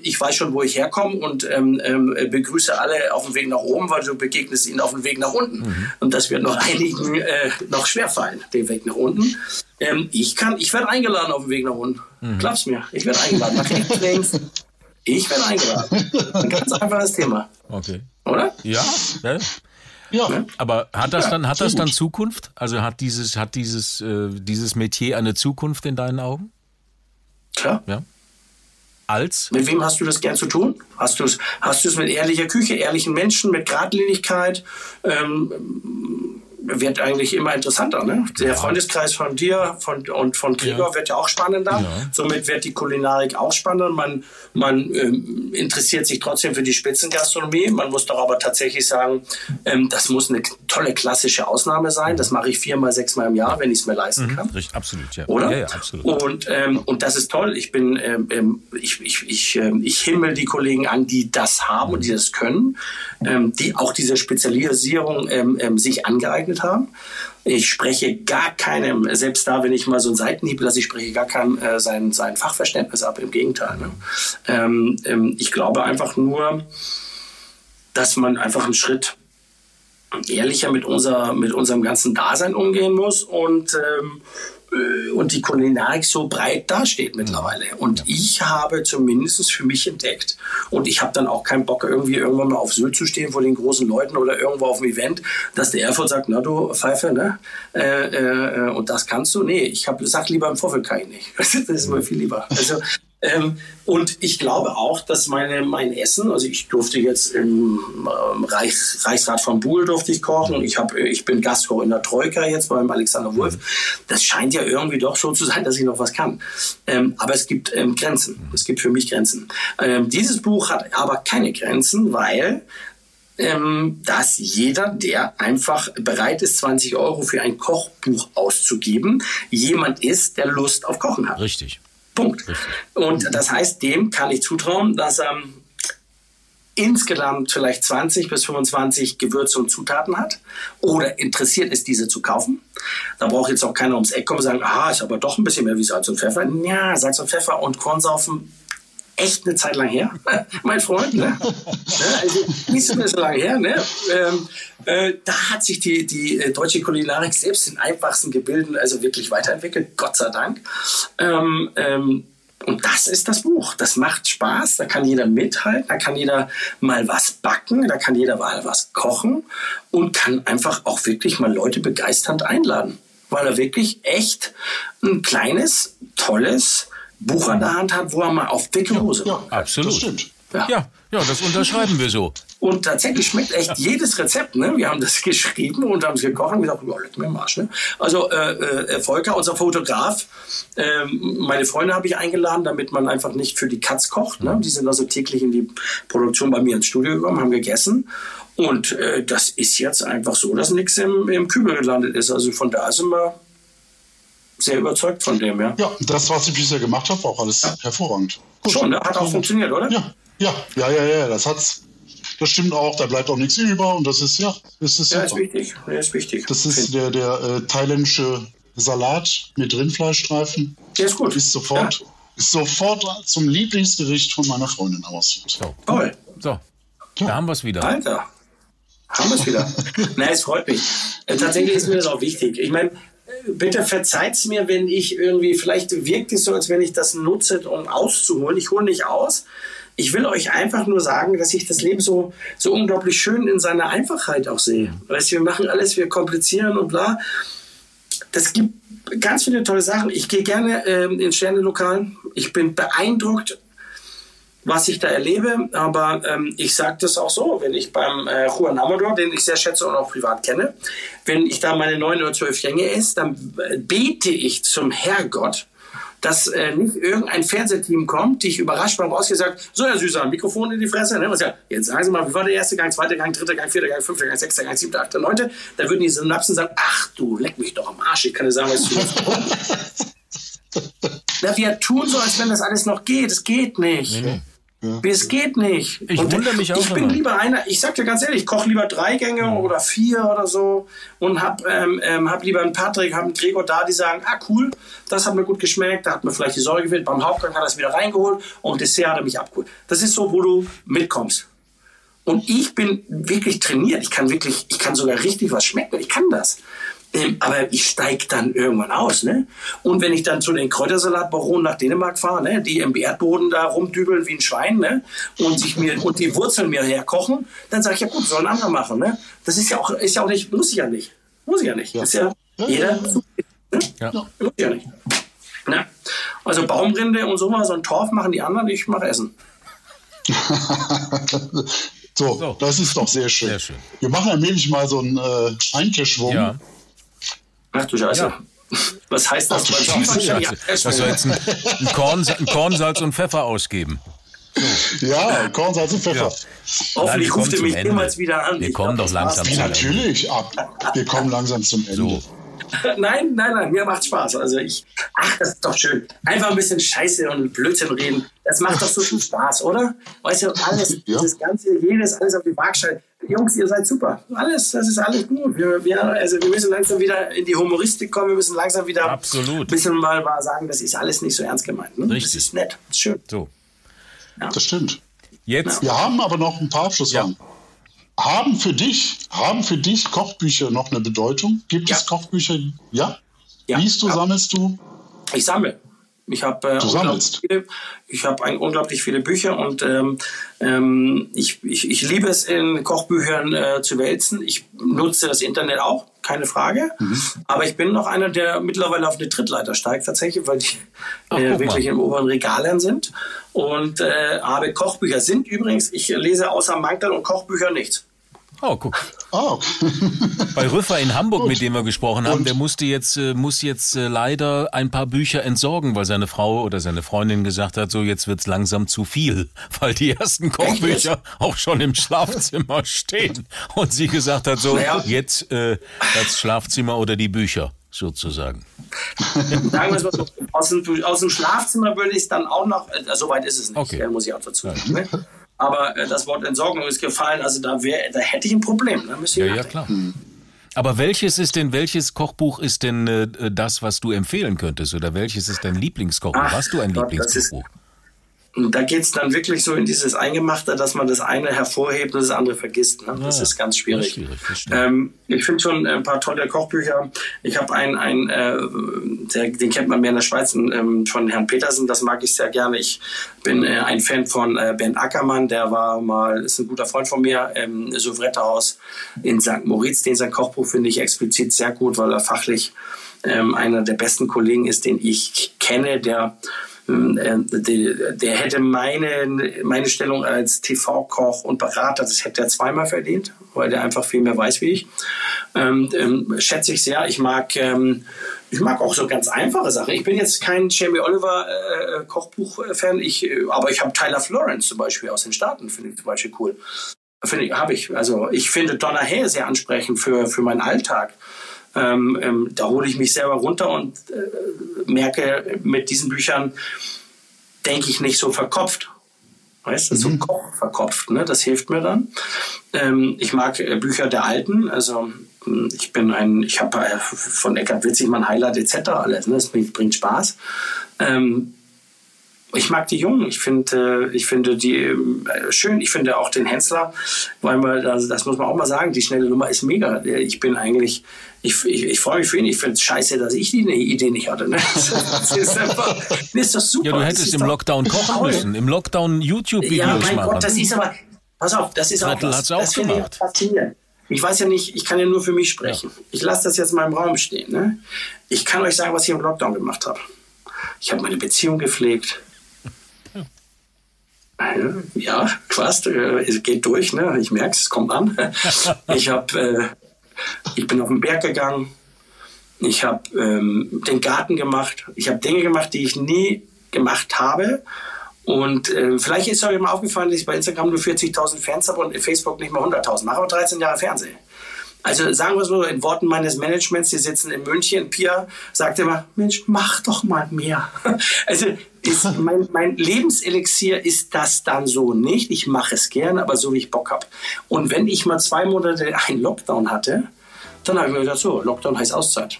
[SPEAKER 5] Ich weiß schon, wo ich herkomme und begrüße alle auf dem Weg nach oben, weil du begegnest ihnen auf dem Weg nach unten. Mhm. Und das wird noch einigen äh, noch schwerfallen, den Weg nach unten. Ähm, ich kann, ich werde eingeladen auf dem Weg nach unten. Mhm. Glaub's mir, ich werde eingeladen. ich werde eingeladen. Ein ganz einfaches Thema.
[SPEAKER 2] Okay.
[SPEAKER 5] Oder?
[SPEAKER 2] Ja. ja. Ja. Aber hat das dann, hat das dann Zukunft? Also hat dieses, hat dieses, äh, dieses Metier eine Zukunft in deinen Augen?
[SPEAKER 5] Klar.
[SPEAKER 2] Ja. Als?
[SPEAKER 5] Mit wem hast du das gern zu tun? Hast du es hast mit ehrlicher Küche, ehrlichen Menschen, mit Gradlinigkeit? Ähm, wird eigentlich immer interessanter. Ne? Der. Freundeskreis von dir von, und von Gregor ja. wird ja auch spannender. Ja. Somit wird die Kulinarik auch spannender. Man, man ähm, interessiert sich trotzdem für die Spitzengastronomie. Man muss doch aber tatsächlich sagen, ähm, das muss eine tolle klassische Ausnahme sein. Das mache ich viermal, sechsmal im Jahr, wenn ich es mir leisten mhm. kann.
[SPEAKER 2] Richtig, absolut, ja.
[SPEAKER 5] Oder?
[SPEAKER 2] Ja,
[SPEAKER 5] absolut. Und, ähm, und das ist toll. Ich bin, ähm, ähm ich, ich, ich, ähm, ich himmel die Kollegen an, die das haben mhm. und die das können, die auch diese Spezialisierung ähm, ähm, sich angeeignet haben. Ich spreche gar keinem, selbst da, wenn ich mal so einen Seitenhieb lasse, ich spreche gar keinem äh, sein, sein Fachverständnis ab. Im Gegenteil. Ne? Ähm, ähm, ich glaube einfach nur, dass man einfach einen Schritt ehrlicher mit, unser, mit unserem ganzen Dasein umgehen muss und ähm, äh, und die Kulinarik so breit dasteht mittlerweile. Und ja. ich habe zumindest für mich entdeckt und ich habe dann auch keinen Bock, irgendwie irgendwann mal auf Sylt zu stehen vor den großen Leuten oder irgendwo auf dem Event, dass der Erfurt sagt, na du Pfeife, ne? Äh, äh, und das kannst du? Nee, ich habe sag lieber im Vorfeld kann ich nicht. Das ist mir viel lieber. Also ähm, und ich glaube auch, dass meine, mein Essen, also ich durfte jetzt im ähm, Reichs, Reichsrat von Buhl durfte ich kochen ich, hab, ich bin Gastkoch in der Troika jetzt beim Alexander Wolf. Das scheint ja irgendwie doch so zu sein, dass ich noch was kann. Ähm, aber es gibt ähm, Grenzen. Es gibt für mich Grenzen. Ähm, dieses Buch hat aber keine Grenzen, weil ähm, dass jeder, der einfach bereit ist, 20 Euro für ein Kochbuch auszugeben, jemand ist, der Lust auf Kochen hat.
[SPEAKER 2] Richtig.
[SPEAKER 5] Punkt. Und das heißt, dem kann ich zutrauen, dass er insgesamt vielleicht 20 bis 25 Gewürze und Zutaten hat oder interessiert ist, diese zu kaufen. Da braucht jetzt auch keiner ums Eck kommen und sagen, ah, ist aber doch ein bisschen mehr wie Salz und Pfeffer. Ja, Salz und Pfeffer und Kornsaufen echt eine Zeit lang her, mein Freund. Ne? also nicht so, lange her. Ne? Ähm, äh, da hat sich die, die äh, deutsche Kulinarik selbst in einfachsten Gebilden also wirklich weiterentwickelt, Gott sei Dank. Ähm, ähm, und das ist das Buch. Das macht Spaß. Da kann jeder mithalten. Da kann jeder mal was backen. Da kann jeder mal was kochen und kann einfach auch wirklich mal Leute begeisternd einladen, weil er wirklich echt ein kleines, tolles, Buch an der Hand hat, wo er mal auf dicke Hose
[SPEAKER 2] ja, ja, absolut. Das stimmt. Ja. ja. ja, das unterschreiben wir so.
[SPEAKER 5] Und tatsächlich schmeckt echt jedes Rezept. Ne? Wir haben das geschrieben und haben es gekocht und gesagt, ja, leck mir Marsch. Ne? Also äh, äh, Volker, unser Fotograf, äh, meine Freunde habe ich eingeladen, damit man einfach nicht für die Katz kocht. Ne? Die sind also täglich in die Produktion bei mir ins Studio gekommen, haben gegessen. Und äh, das ist jetzt einfach so, dass nichts im, im Kübel gelandet ist. Also von da sind wir sehr überzeugt von dem, ja.
[SPEAKER 4] Ja, das, was ich bisher gemacht habe, war auch alles ja. hervorragend.
[SPEAKER 5] Gut. Schon, ne? hat auch funktioniert, oder?
[SPEAKER 4] Ja, ja, ja, ja, ja, das hat's. Das stimmt auch, da bleibt auch nichts über und das ist, ja, das ist
[SPEAKER 5] Ja, ist wichtig, ja, ist wichtig.
[SPEAKER 4] Das ist der, der äh, thailändische Salat mit Rindfleischstreifen.
[SPEAKER 5] Der ist gut.
[SPEAKER 4] Ist sofort, ja. ist sofort zum Lieblingsgericht von meiner Freundin aus.
[SPEAKER 2] So. Toll. So, da haben wir es wieder.
[SPEAKER 5] Alter, haben wir es wieder. Nein, es freut mich. Äh, tatsächlich ist mir das auch wichtig. Ich meine, bitte verzeiht mir, wenn ich irgendwie, vielleicht wirkt es so, als wenn ich das nutze, um auszuholen. Ich hole nicht aus. Ich will euch einfach nur sagen, dass ich das Leben so, so unglaublich schön in seiner Einfachheit auch sehe. Weißt, wir machen alles, wir komplizieren und bla. Das gibt ganz viele tolle Sachen. Ich gehe gerne ähm, in Sternelokalen. Ich bin beeindruckt was ich da erlebe. Aber ähm, ich sage das auch so, wenn ich beim äh, Juan Amador, den ich sehr schätze und auch privat kenne, wenn ich da meine neun oder zwölf Gänge esse, dann bete ich zum Herrgott, dass äh, nicht irgendein Fernsehteam kommt, dich überrascht beim Rausgehen sagt, so Herr Süßer, Mikrofon in die Fresse. Ne? Was ja, jetzt sagen Sie mal, wie war der erste Gang, zweiter Gang, dritter Gang, vierter Gang, fünfter Gang, sechster Gang, siebter, achter, neunter. Da würden die Synapsen sagen, ach du, leck mich doch am Arsch, ich kann dir sagen, was du Ja, wir tun so, als wenn das alles noch geht. Es geht nicht. Nee, nee. Es geht nicht.
[SPEAKER 2] Ich und wundere mich auch
[SPEAKER 5] Ich bin
[SPEAKER 2] immer.
[SPEAKER 5] lieber einer, ich sag dir ganz ehrlich, ich koche lieber drei Gänge mhm. oder vier oder so und hab, ähm, ähm, hab lieber einen Patrick, hab einen Gregor da, die sagen, ah cool, das hat mir gut geschmeckt, da hat mir vielleicht die Säure gefehlt, beim Hauptgang hat er es wieder reingeholt und Dessert hat er mich abgeholt. Das ist so, wo du mitkommst. Und ich bin wirklich trainiert. Ich kann wirklich, ich kann sogar richtig was schmecken. Ich kann das. Aber ich steige dann irgendwann aus. Ne? Und wenn ich dann zu den Kräutersalatbaronen nach Dänemark fahre, ne? die im Erdboden da rumdübeln wie ein Schwein ne? und, sich mir, und die Wurzeln mir herkochen, dann sage ich, ja gut, sollen andere machen. Ne? Das ist ja, auch, ist ja auch nicht, muss ich ja nicht. Muss ich ja nicht. Ja. Ist ja, ja jeder. Ne? Ja. Muss ich ja nicht. Ne? Also Baumrinde und sowas und Torf machen die anderen, ich mache Essen.
[SPEAKER 4] so, so, das ist doch sehr schön. sehr schön. Wir machen allmählich mal so einen äh, Einkehrschwung. Ja.
[SPEAKER 5] Ach du Scheiße. Ja. Was heißt das? Ach,
[SPEAKER 2] Scheiße, Scheiße. Das soll jetzt ein, ein, Korn, ein Kornsalz und Pfeffer ausgeben.
[SPEAKER 4] So. Ja, Kornsalz und Pfeffer. Ja.
[SPEAKER 5] Hoffentlich ruft ihr mich niemals wieder an.
[SPEAKER 2] Wir kommen doch langsam
[SPEAKER 4] zum Ende. Natürlich, ab. Wir kommen langsam zum Ende. So.
[SPEAKER 5] Nein, nein, nein, mir macht Spaß. Also ich, ach, das ist doch schön. Einfach ein bisschen Scheiße und Blödsinn reden. Das macht doch so viel Spaß, oder? Weißt du, alles, ja. dieses ganze, jedes, alles auf die Waagschale. Jungs, ihr seid super. Alles, das ist alles gut. Wir, wir, also wir müssen langsam wieder in die Humoristik kommen. Wir müssen langsam wieder
[SPEAKER 2] Absolut.
[SPEAKER 5] ein bisschen mal, mal sagen, das ist alles nicht so ernst gemeint. Ne?
[SPEAKER 2] Richtig.
[SPEAKER 5] Das ist nett. Das ist schön.
[SPEAKER 2] So.
[SPEAKER 4] Ja. Das stimmt.
[SPEAKER 2] Jetzt.
[SPEAKER 4] Wir haben aber noch ein paar Abschlussfragen. Ja. Haben für dich, haben für dich Kochbücher noch eine Bedeutung? Gibt ja. es Kochbücher? Ja? ja. Liest du, sammelst du?
[SPEAKER 5] Ich sammle. Ich habe äh, viele, ich habe unglaublich viele Bücher und ähm, ähm, ich, ich, ich liebe es in Kochbüchern äh, zu wälzen. Ich nutze das Internet auch, keine Frage. Mhm. Aber ich bin noch einer, der mittlerweile auf eine Trittleiter steigt tatsächlich, weil die Ach, äh, wirklich im oberen Regalen sind. Und äh, habe Kochbücher sind übrigens, ich lese außer Mankel und Kochbücher nichts.
[SPEAKER 2] Oh, guck. Oh. Bei Rüffer in Hamburg, Gut. mit dem wir gesprochen haben, Und? der musste jetzt, äh, muss jetzt äh, leider ein paar Bücher entsorgen, weil seine Frau oder seine Freundin gesagt hat, so jetzt wird's langsam zu viel, weil die ersten Kochbücher auch schon im Schlafzimmer stehen. Und sie gesagt hat, so naja. jetzt äh, das Schlafzimmer oder die Bücher sozusagen.
[SPEAKER 5] Sagen wir es mal so, aus dem, aus dem Schlafzimmer würde ich es dann auch noch, äh, soweit ist es nicht, okay. muss ich auch dazu sagen. Ne? Aber äh, das Wort Entsorgung ist gefallen, also da, wär, da hätte ich ein Problem. Da
[SPEAKER 2] ja, ja, klar. Hm. Aber welches ist denn, welches Kochbuch ist denn äh, das, was du empfehlen könntest? Oder welches ist dein Lieblingskochbuch? Ach, Hast du ein Gott, Lieblingskochbuch?
[SPEAKER 5] Da geht es dann wirklich so in dieses Eingemachte, dass man das eine hervorhebt und das andere vergisst. Ne? Das ja, ist ganz schwierig. schwierig ähm, ich finde schon ein paar tolle Kochbücher. Ich habe einen, einen äh, der, den kennt man mehr in der Schweiz, ähm, von Herrn Petersen, das mag ich sehr gerne. Ich bin äh, ein Fan von äh, Bernd Ackermann, der war mal, ist ein guter Freund von mir, im Souvrettehaus in St. Moritz. Den sein Kochbuch finde ich explizit sehr gut, weil er fachlich ähm, einer der besten Kollegen ist, den ich kenne, der ähm, äh, der hätte meine, meine Stellung als TV-Koch und Berater, das hätte er zweimal verdient, weil der einfach viel mehr weiß wie ich. Ähm, ähm, schätze ich sehr. Ich mag, ähm, ich mag auch so ganz einfache Sachen. Ich bin jetzt kein Jamie Oliver äh, Kochbuch-Fan, ich, äh, aber ich habe Tyler Florence zum Beispiel aus den Staaten, finde ich zum Beispiel cool. Finde ich, habe ich. Also ich finde Donna Hay sehr ansprechend für, für meinen Alltag. Ähm, ähm, da hole ich mich selber runter und äh, merke, mit diesen Büchern denke ich nicht so verkopft. Weißt du, mhm. so verkopft, ne? Das hilft mir dann. Ähm, ich mag äh, Bücher der Alten, also hm, ich bin ein, ich habe äh, von Eckhard Witzigmann Highlight etc. alles, ne? Das bringt, bringt Spaß. Ähm, ich mag die Jungen. Ich finde, ich finde die äh, schön. Ich finde auch den Hensler, weil man, also das muss man auch mal sagen, die schnelle Nummer ist mega. Ich bin eigentlich, ich, ich, ich freue mich für ihn. Ich finde es scheiße, dass ich die Idee nicht hatte. Ne? Das ist einfach, das ist doch super.
[SPEAKER 2] Ja, du hättest im Lockdown kochen toll. müssen, im Lockdown YouTube-Videos
[SPEAKER 5] machen.
[SPEAKER 2] Ja, mein
[SPEAKER 5] Gott, das ist aber, pass auf, das ist auch,
[SPEAKER 2] was, auch das gemacht.
[SPEAKER 5] faszinierend. Ich weiß ja nicht, ich kann ja nur für mich sprechen. Ja. Ich lasse das jetzt mal im Raum stehen. Ne? Ich kann euch sagen, was ich im Lockdown gemacht habe. Ich habe meine Beziehung gepflegt. Ja, fast. Äh, es geht durch. Ne? Ich merke es, es kommt an. Ich, hab, äh, ich bin auf den Berg gegangen. Ich habe ähm, den Garten gemacht. Ich habe Dinge gemacht, die ich nie gemacht habe. Und äh, vielleicht ist euch mal aufgefallen, dass ich bei Instagram nur 40.000 Fans habe und Facebook nicht mal 100.000. Mache aber 13 Jahre Fernsehen. Also sagen wir so, in Worten meines Managements, die sitzen in München, Pia sagt immer, Mensch, mach doch mal mehr. Also ist mein, mein Lebenselixier ist das dann so nicht. Ich mache es gerne, aber so wie ich Bock habe. Und wenn ich mal zwei Monate einen Lockdown hatte, dann habe ich mir gedacht, so, Lockdown heißt Auszeit.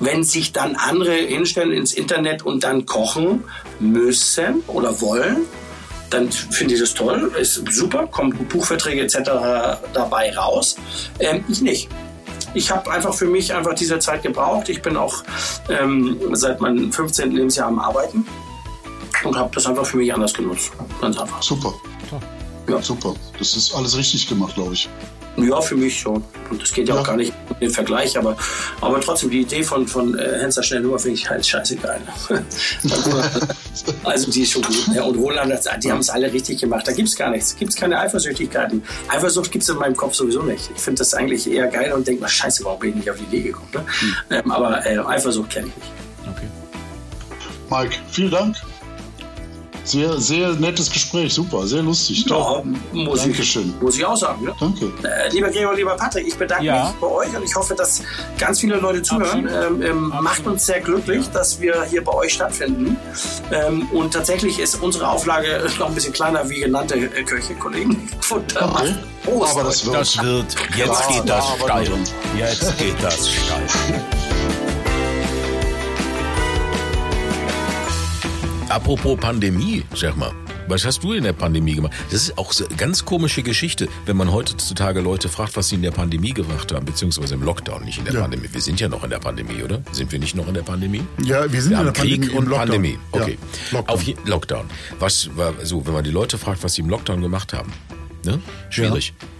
[SPEAKER 5] Wenn sich dann andere hinstellen ins Internet und dann kochen müssen oder wollen, dann finde ich das toll, ist super, kommen Buchverträge etc. dabei raus. Ähm, ich nicht. Ich habe einfach für mich einfach diese Zeit gebraucht. Ich bin auch ähm, seit meinem 15. Lebensjahr am Arbeiten und habe das einfach für mich anders genutzt. Ganz einfach.
[SPEAKER 4] Super. Ja. Super. Das ist alles richtig gemacht, glaube ich.
[SPEAKER 5] Ja, für mich schon. Und das geht ja, ja. auch gar nicht um den Vergleich, aber, aber trotzdem, die Idee von, von äh, Henzer schnell Nummer finde ich halt scheiße geil. also die ist schon gut. Ja, und Roland, die haben es alle richtig gemacht. Da gibt es gar nichts. gibt es keine Eifersüchtigkeiten. Eifersucht gibt es in meinem Kopf sowieso nicht. Ich finde das eigentlich eher geil und denke mal, scheiße, warum bin ich nicht auf die Idee gekommen? Ne? Hm. Ähm, aber äh, Eifersucht kenne ich nicht. Okay.
[SPEAKER 4] Mike, vielen Dank. Sehr, sehr nettes Gespräch, super, sehr lustig.
[SPEAKER 5] Ja, muss Dankeschön. Ich, muss ich auch sagen. Ja?
[SPEAKER 4] Danke.
[SPEAKER 5] Äh, lieber Gregor, lieber Patrick, ich bedanke ja. mich bei euch und ich hoffe, dass ganz viele Leute zuhören. Ähm, ähm, macht uns sehr glücklich, dass wir hier bei euch stattfinden. Ähm, und tatsächlich ist unsere Auflage noch ein bisschen kleiner wie genannte äh, Köche, Kollegen.
[SPEAKER 4] Okay.
[SPEAKER 2] Aber das wird, das wird jetzt geht das steil. Jetzt geht das steil. Apropos Pandemie, sag mal. Was hast du in der Pandemie gemacht? Das ist auch eine ganz komische Geschichte, wenn man heutzutage Leute fragt, was sie in der Pandemie gemacht haben, beziehungsweise im Lockdown, nicht in der ja. Pandemie. Wir sind ja noch in der Pandemie, oder? Sind wir nicht noch in der Pandemie?
[SPEAKER 3] Ja, wir sind wir in der Krieg Pandemie.
[SPEAKER 2] und Pandemie. Okay.
[SPEAKER 3] Ja, Lockdown.
[SPEAKER 2] Auf Lockdown. Was war so, wenn man die Leute fragt, was sie im Lockdown gemacht haben? Ne? Schwierig.
[SPEAKER 3] Ja.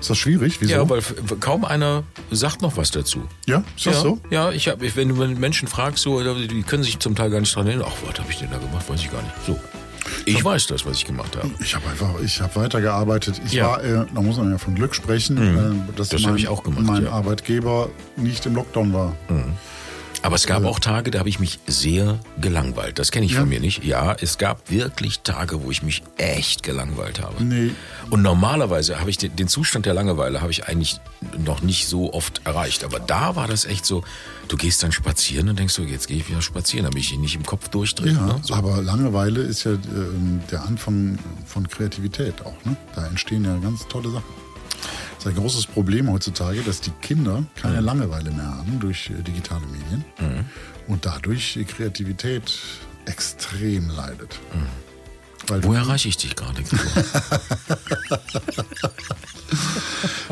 [SPEAKER 3] Ist das schwierig? Wieso?
[SPEAKER 2] Ja, weil kaum einer sagt noch was dazu.
[SPEAKER 3] Ja, ist das
[SPEAKER 2] ja,
[SPEAKER 3] so?
[SPEAKER 2] Ja, ich hab, wenn du Menschen fragst, so, die können sich zum Teil gar nicht dran erinnern. Ach, was habe ich denn da gemacht? Weiß ich gar nicht. So. Ich, ich weiß das, was ich gemacht habe.
[SPEAKER 3] Ich habe einfach, ich habe weitergearbeitet. Ich ja. war, äh, da muss man ja von Glück sprechen, mhm. äh, dass
[SPEAKER 2] das
[SPEAKER 3] mein,
[SPEAKER 2] ich auch gemacht,
[SPEAKER 3] mein
[SPEAKER 2] ja.
[SPEAKER 3] Arbeitgeber nicht im Lockdown war.
[SPEAKER 2] Mhm. Aber es gab auch Tage, da habe ich mich sehr gelangweilt. Das kenne ich ja. von mir nicht. Ja, es gab wirklich Tage, wo ich mich echt gelangweilt habe.
[SPEAKER 3] Nee.
[SPEAKER 2] Und normalerweise habe ich den, den, Zustand der Langeweile habe ich eigentlich noch nicht so oft erreicht. Aber da war das echt so, du gehst dann spazieren und denkst so, jetzt gehe ich wieder spazieren, damit ich nicht im Kopf durchdrehe.
[SPEAKER 3] Ja,
[SPEAKER 2] ne?
[SPEAKER 3] so. aber Langeweile ist ja äh, der Anfang von Kreativität auch. Ne? Da entstehen ja ganz tolle Sachen ist ein großes Problem heutzutage, dass die Kinder keine mhm. Langeweile mehr haben durch äh, digitale Medien mhm. und dadurch die Kreativität extrem leidet. Mhm.
[SPEAKER 2] Wo erreiche ich dich gerade?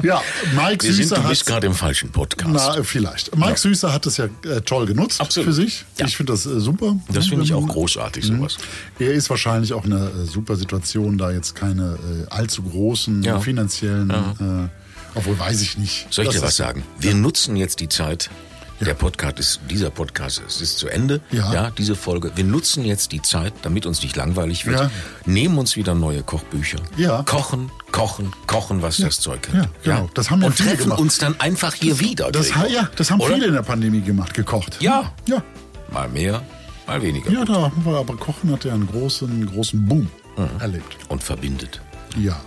[SPEAKER 3] ja, Mike
[SPEAKER 2] Wir
[SPEAKER 3] Süßer
[SPEAKER 2] sind, du bist gerade im falschen Podcast.
[SPEAKER 3] Na, vielleicht. Mike ja. Süßer hat es ja äh, toll genutzt Absolut. für sich. Ja. Ich finde das äh, super.
[SPEAKER 2] Das finde ich auch großartig, sowas.
[SPEAKER 3] Er ist wahrscheinlich auch in einer äh, super Situation, da jetzt keine äh, allzu großen ja. finanziellen, äh, obwohl weiß ich nicht.
[SPEAKER 2] Soll ich dir was sagen? Wir nutzen jetzt die Zeit, ja. Der Podcast ist, dieser Podcast ist, ist zu Ende. Ja. ja. diese Folge. Wir nutzen jetzt die Zeit, damit uns nicht langweilig wird. Ja. Nehmen uns wieder neue Kochbücher.
[SPEAKER 3] Ja.
[SPEAKER 2] Kochen, kochen, kochen, was ja. das Zeug hat.
[SPEAKER 3] Ja, genau. Das haben wir
[SPEAKER 2] Und treffen
[SPEAKER 3] gemacht.
[SPEAKER 2] uns dann einfach hier
[SPEAKER 3] das,
[SPEAKER 2] wieder.
[SPEAKER 3] Das, ja, das haben Oder? viele in der Pandemie gemacht, gekocht.
[SPEAKER 2] Ja.
[SPEAKER 3] Ja.
[SPEAKER 2] Mal mehr, mal weniger.
[SPEAKER 3] Ja, da haben wir, aber Kochen hat ja einen großen, großen Boom mhm. erlebt.
[SPEAKER 2] Und verbindet.
[SPEAKER 3] Ja.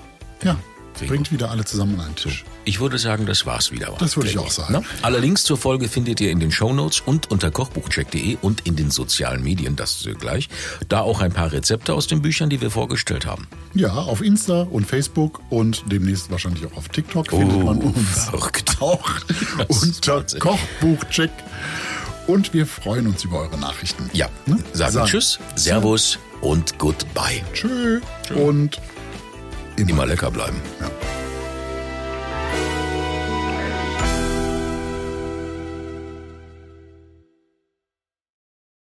[SPEAKER 3] Ja. Bringt wieder alle zusammen an einen Tisch.
[SPEAKER 2] Ich würde sagen, das war's wieder.
[SPEAKER 3] Das würde ich auch sagen. Na?
[SPEAKER 2] Alle Links zur Folge findet ihr in den Shownotes und unter kochbuchcheck.de und in den sozialen Medien, das gleich. Da auch ein paar Rezepte aus den Büchern, die wir vorgestellt haben.
[SPEAKER 3] Ja, auf Insta und Facebook und demnächst wahrscheinlich auch auf TikTok oh, findet man uns
[SPEAKER 2] verrückt.
[SPEAKER 3] auch unter Kochbuchcheck. Und wir freuen uns über eure Nachrichten.
[SPEAKER 2] Ja, ne? sagen, sagen Tschüss, Servus und Goodbye.
[SPEAKER 3] Tschö. Tschö. Und
[SPEAKER 2] immer, immer lecker bleiben.
[SPEAKER 3] Ja.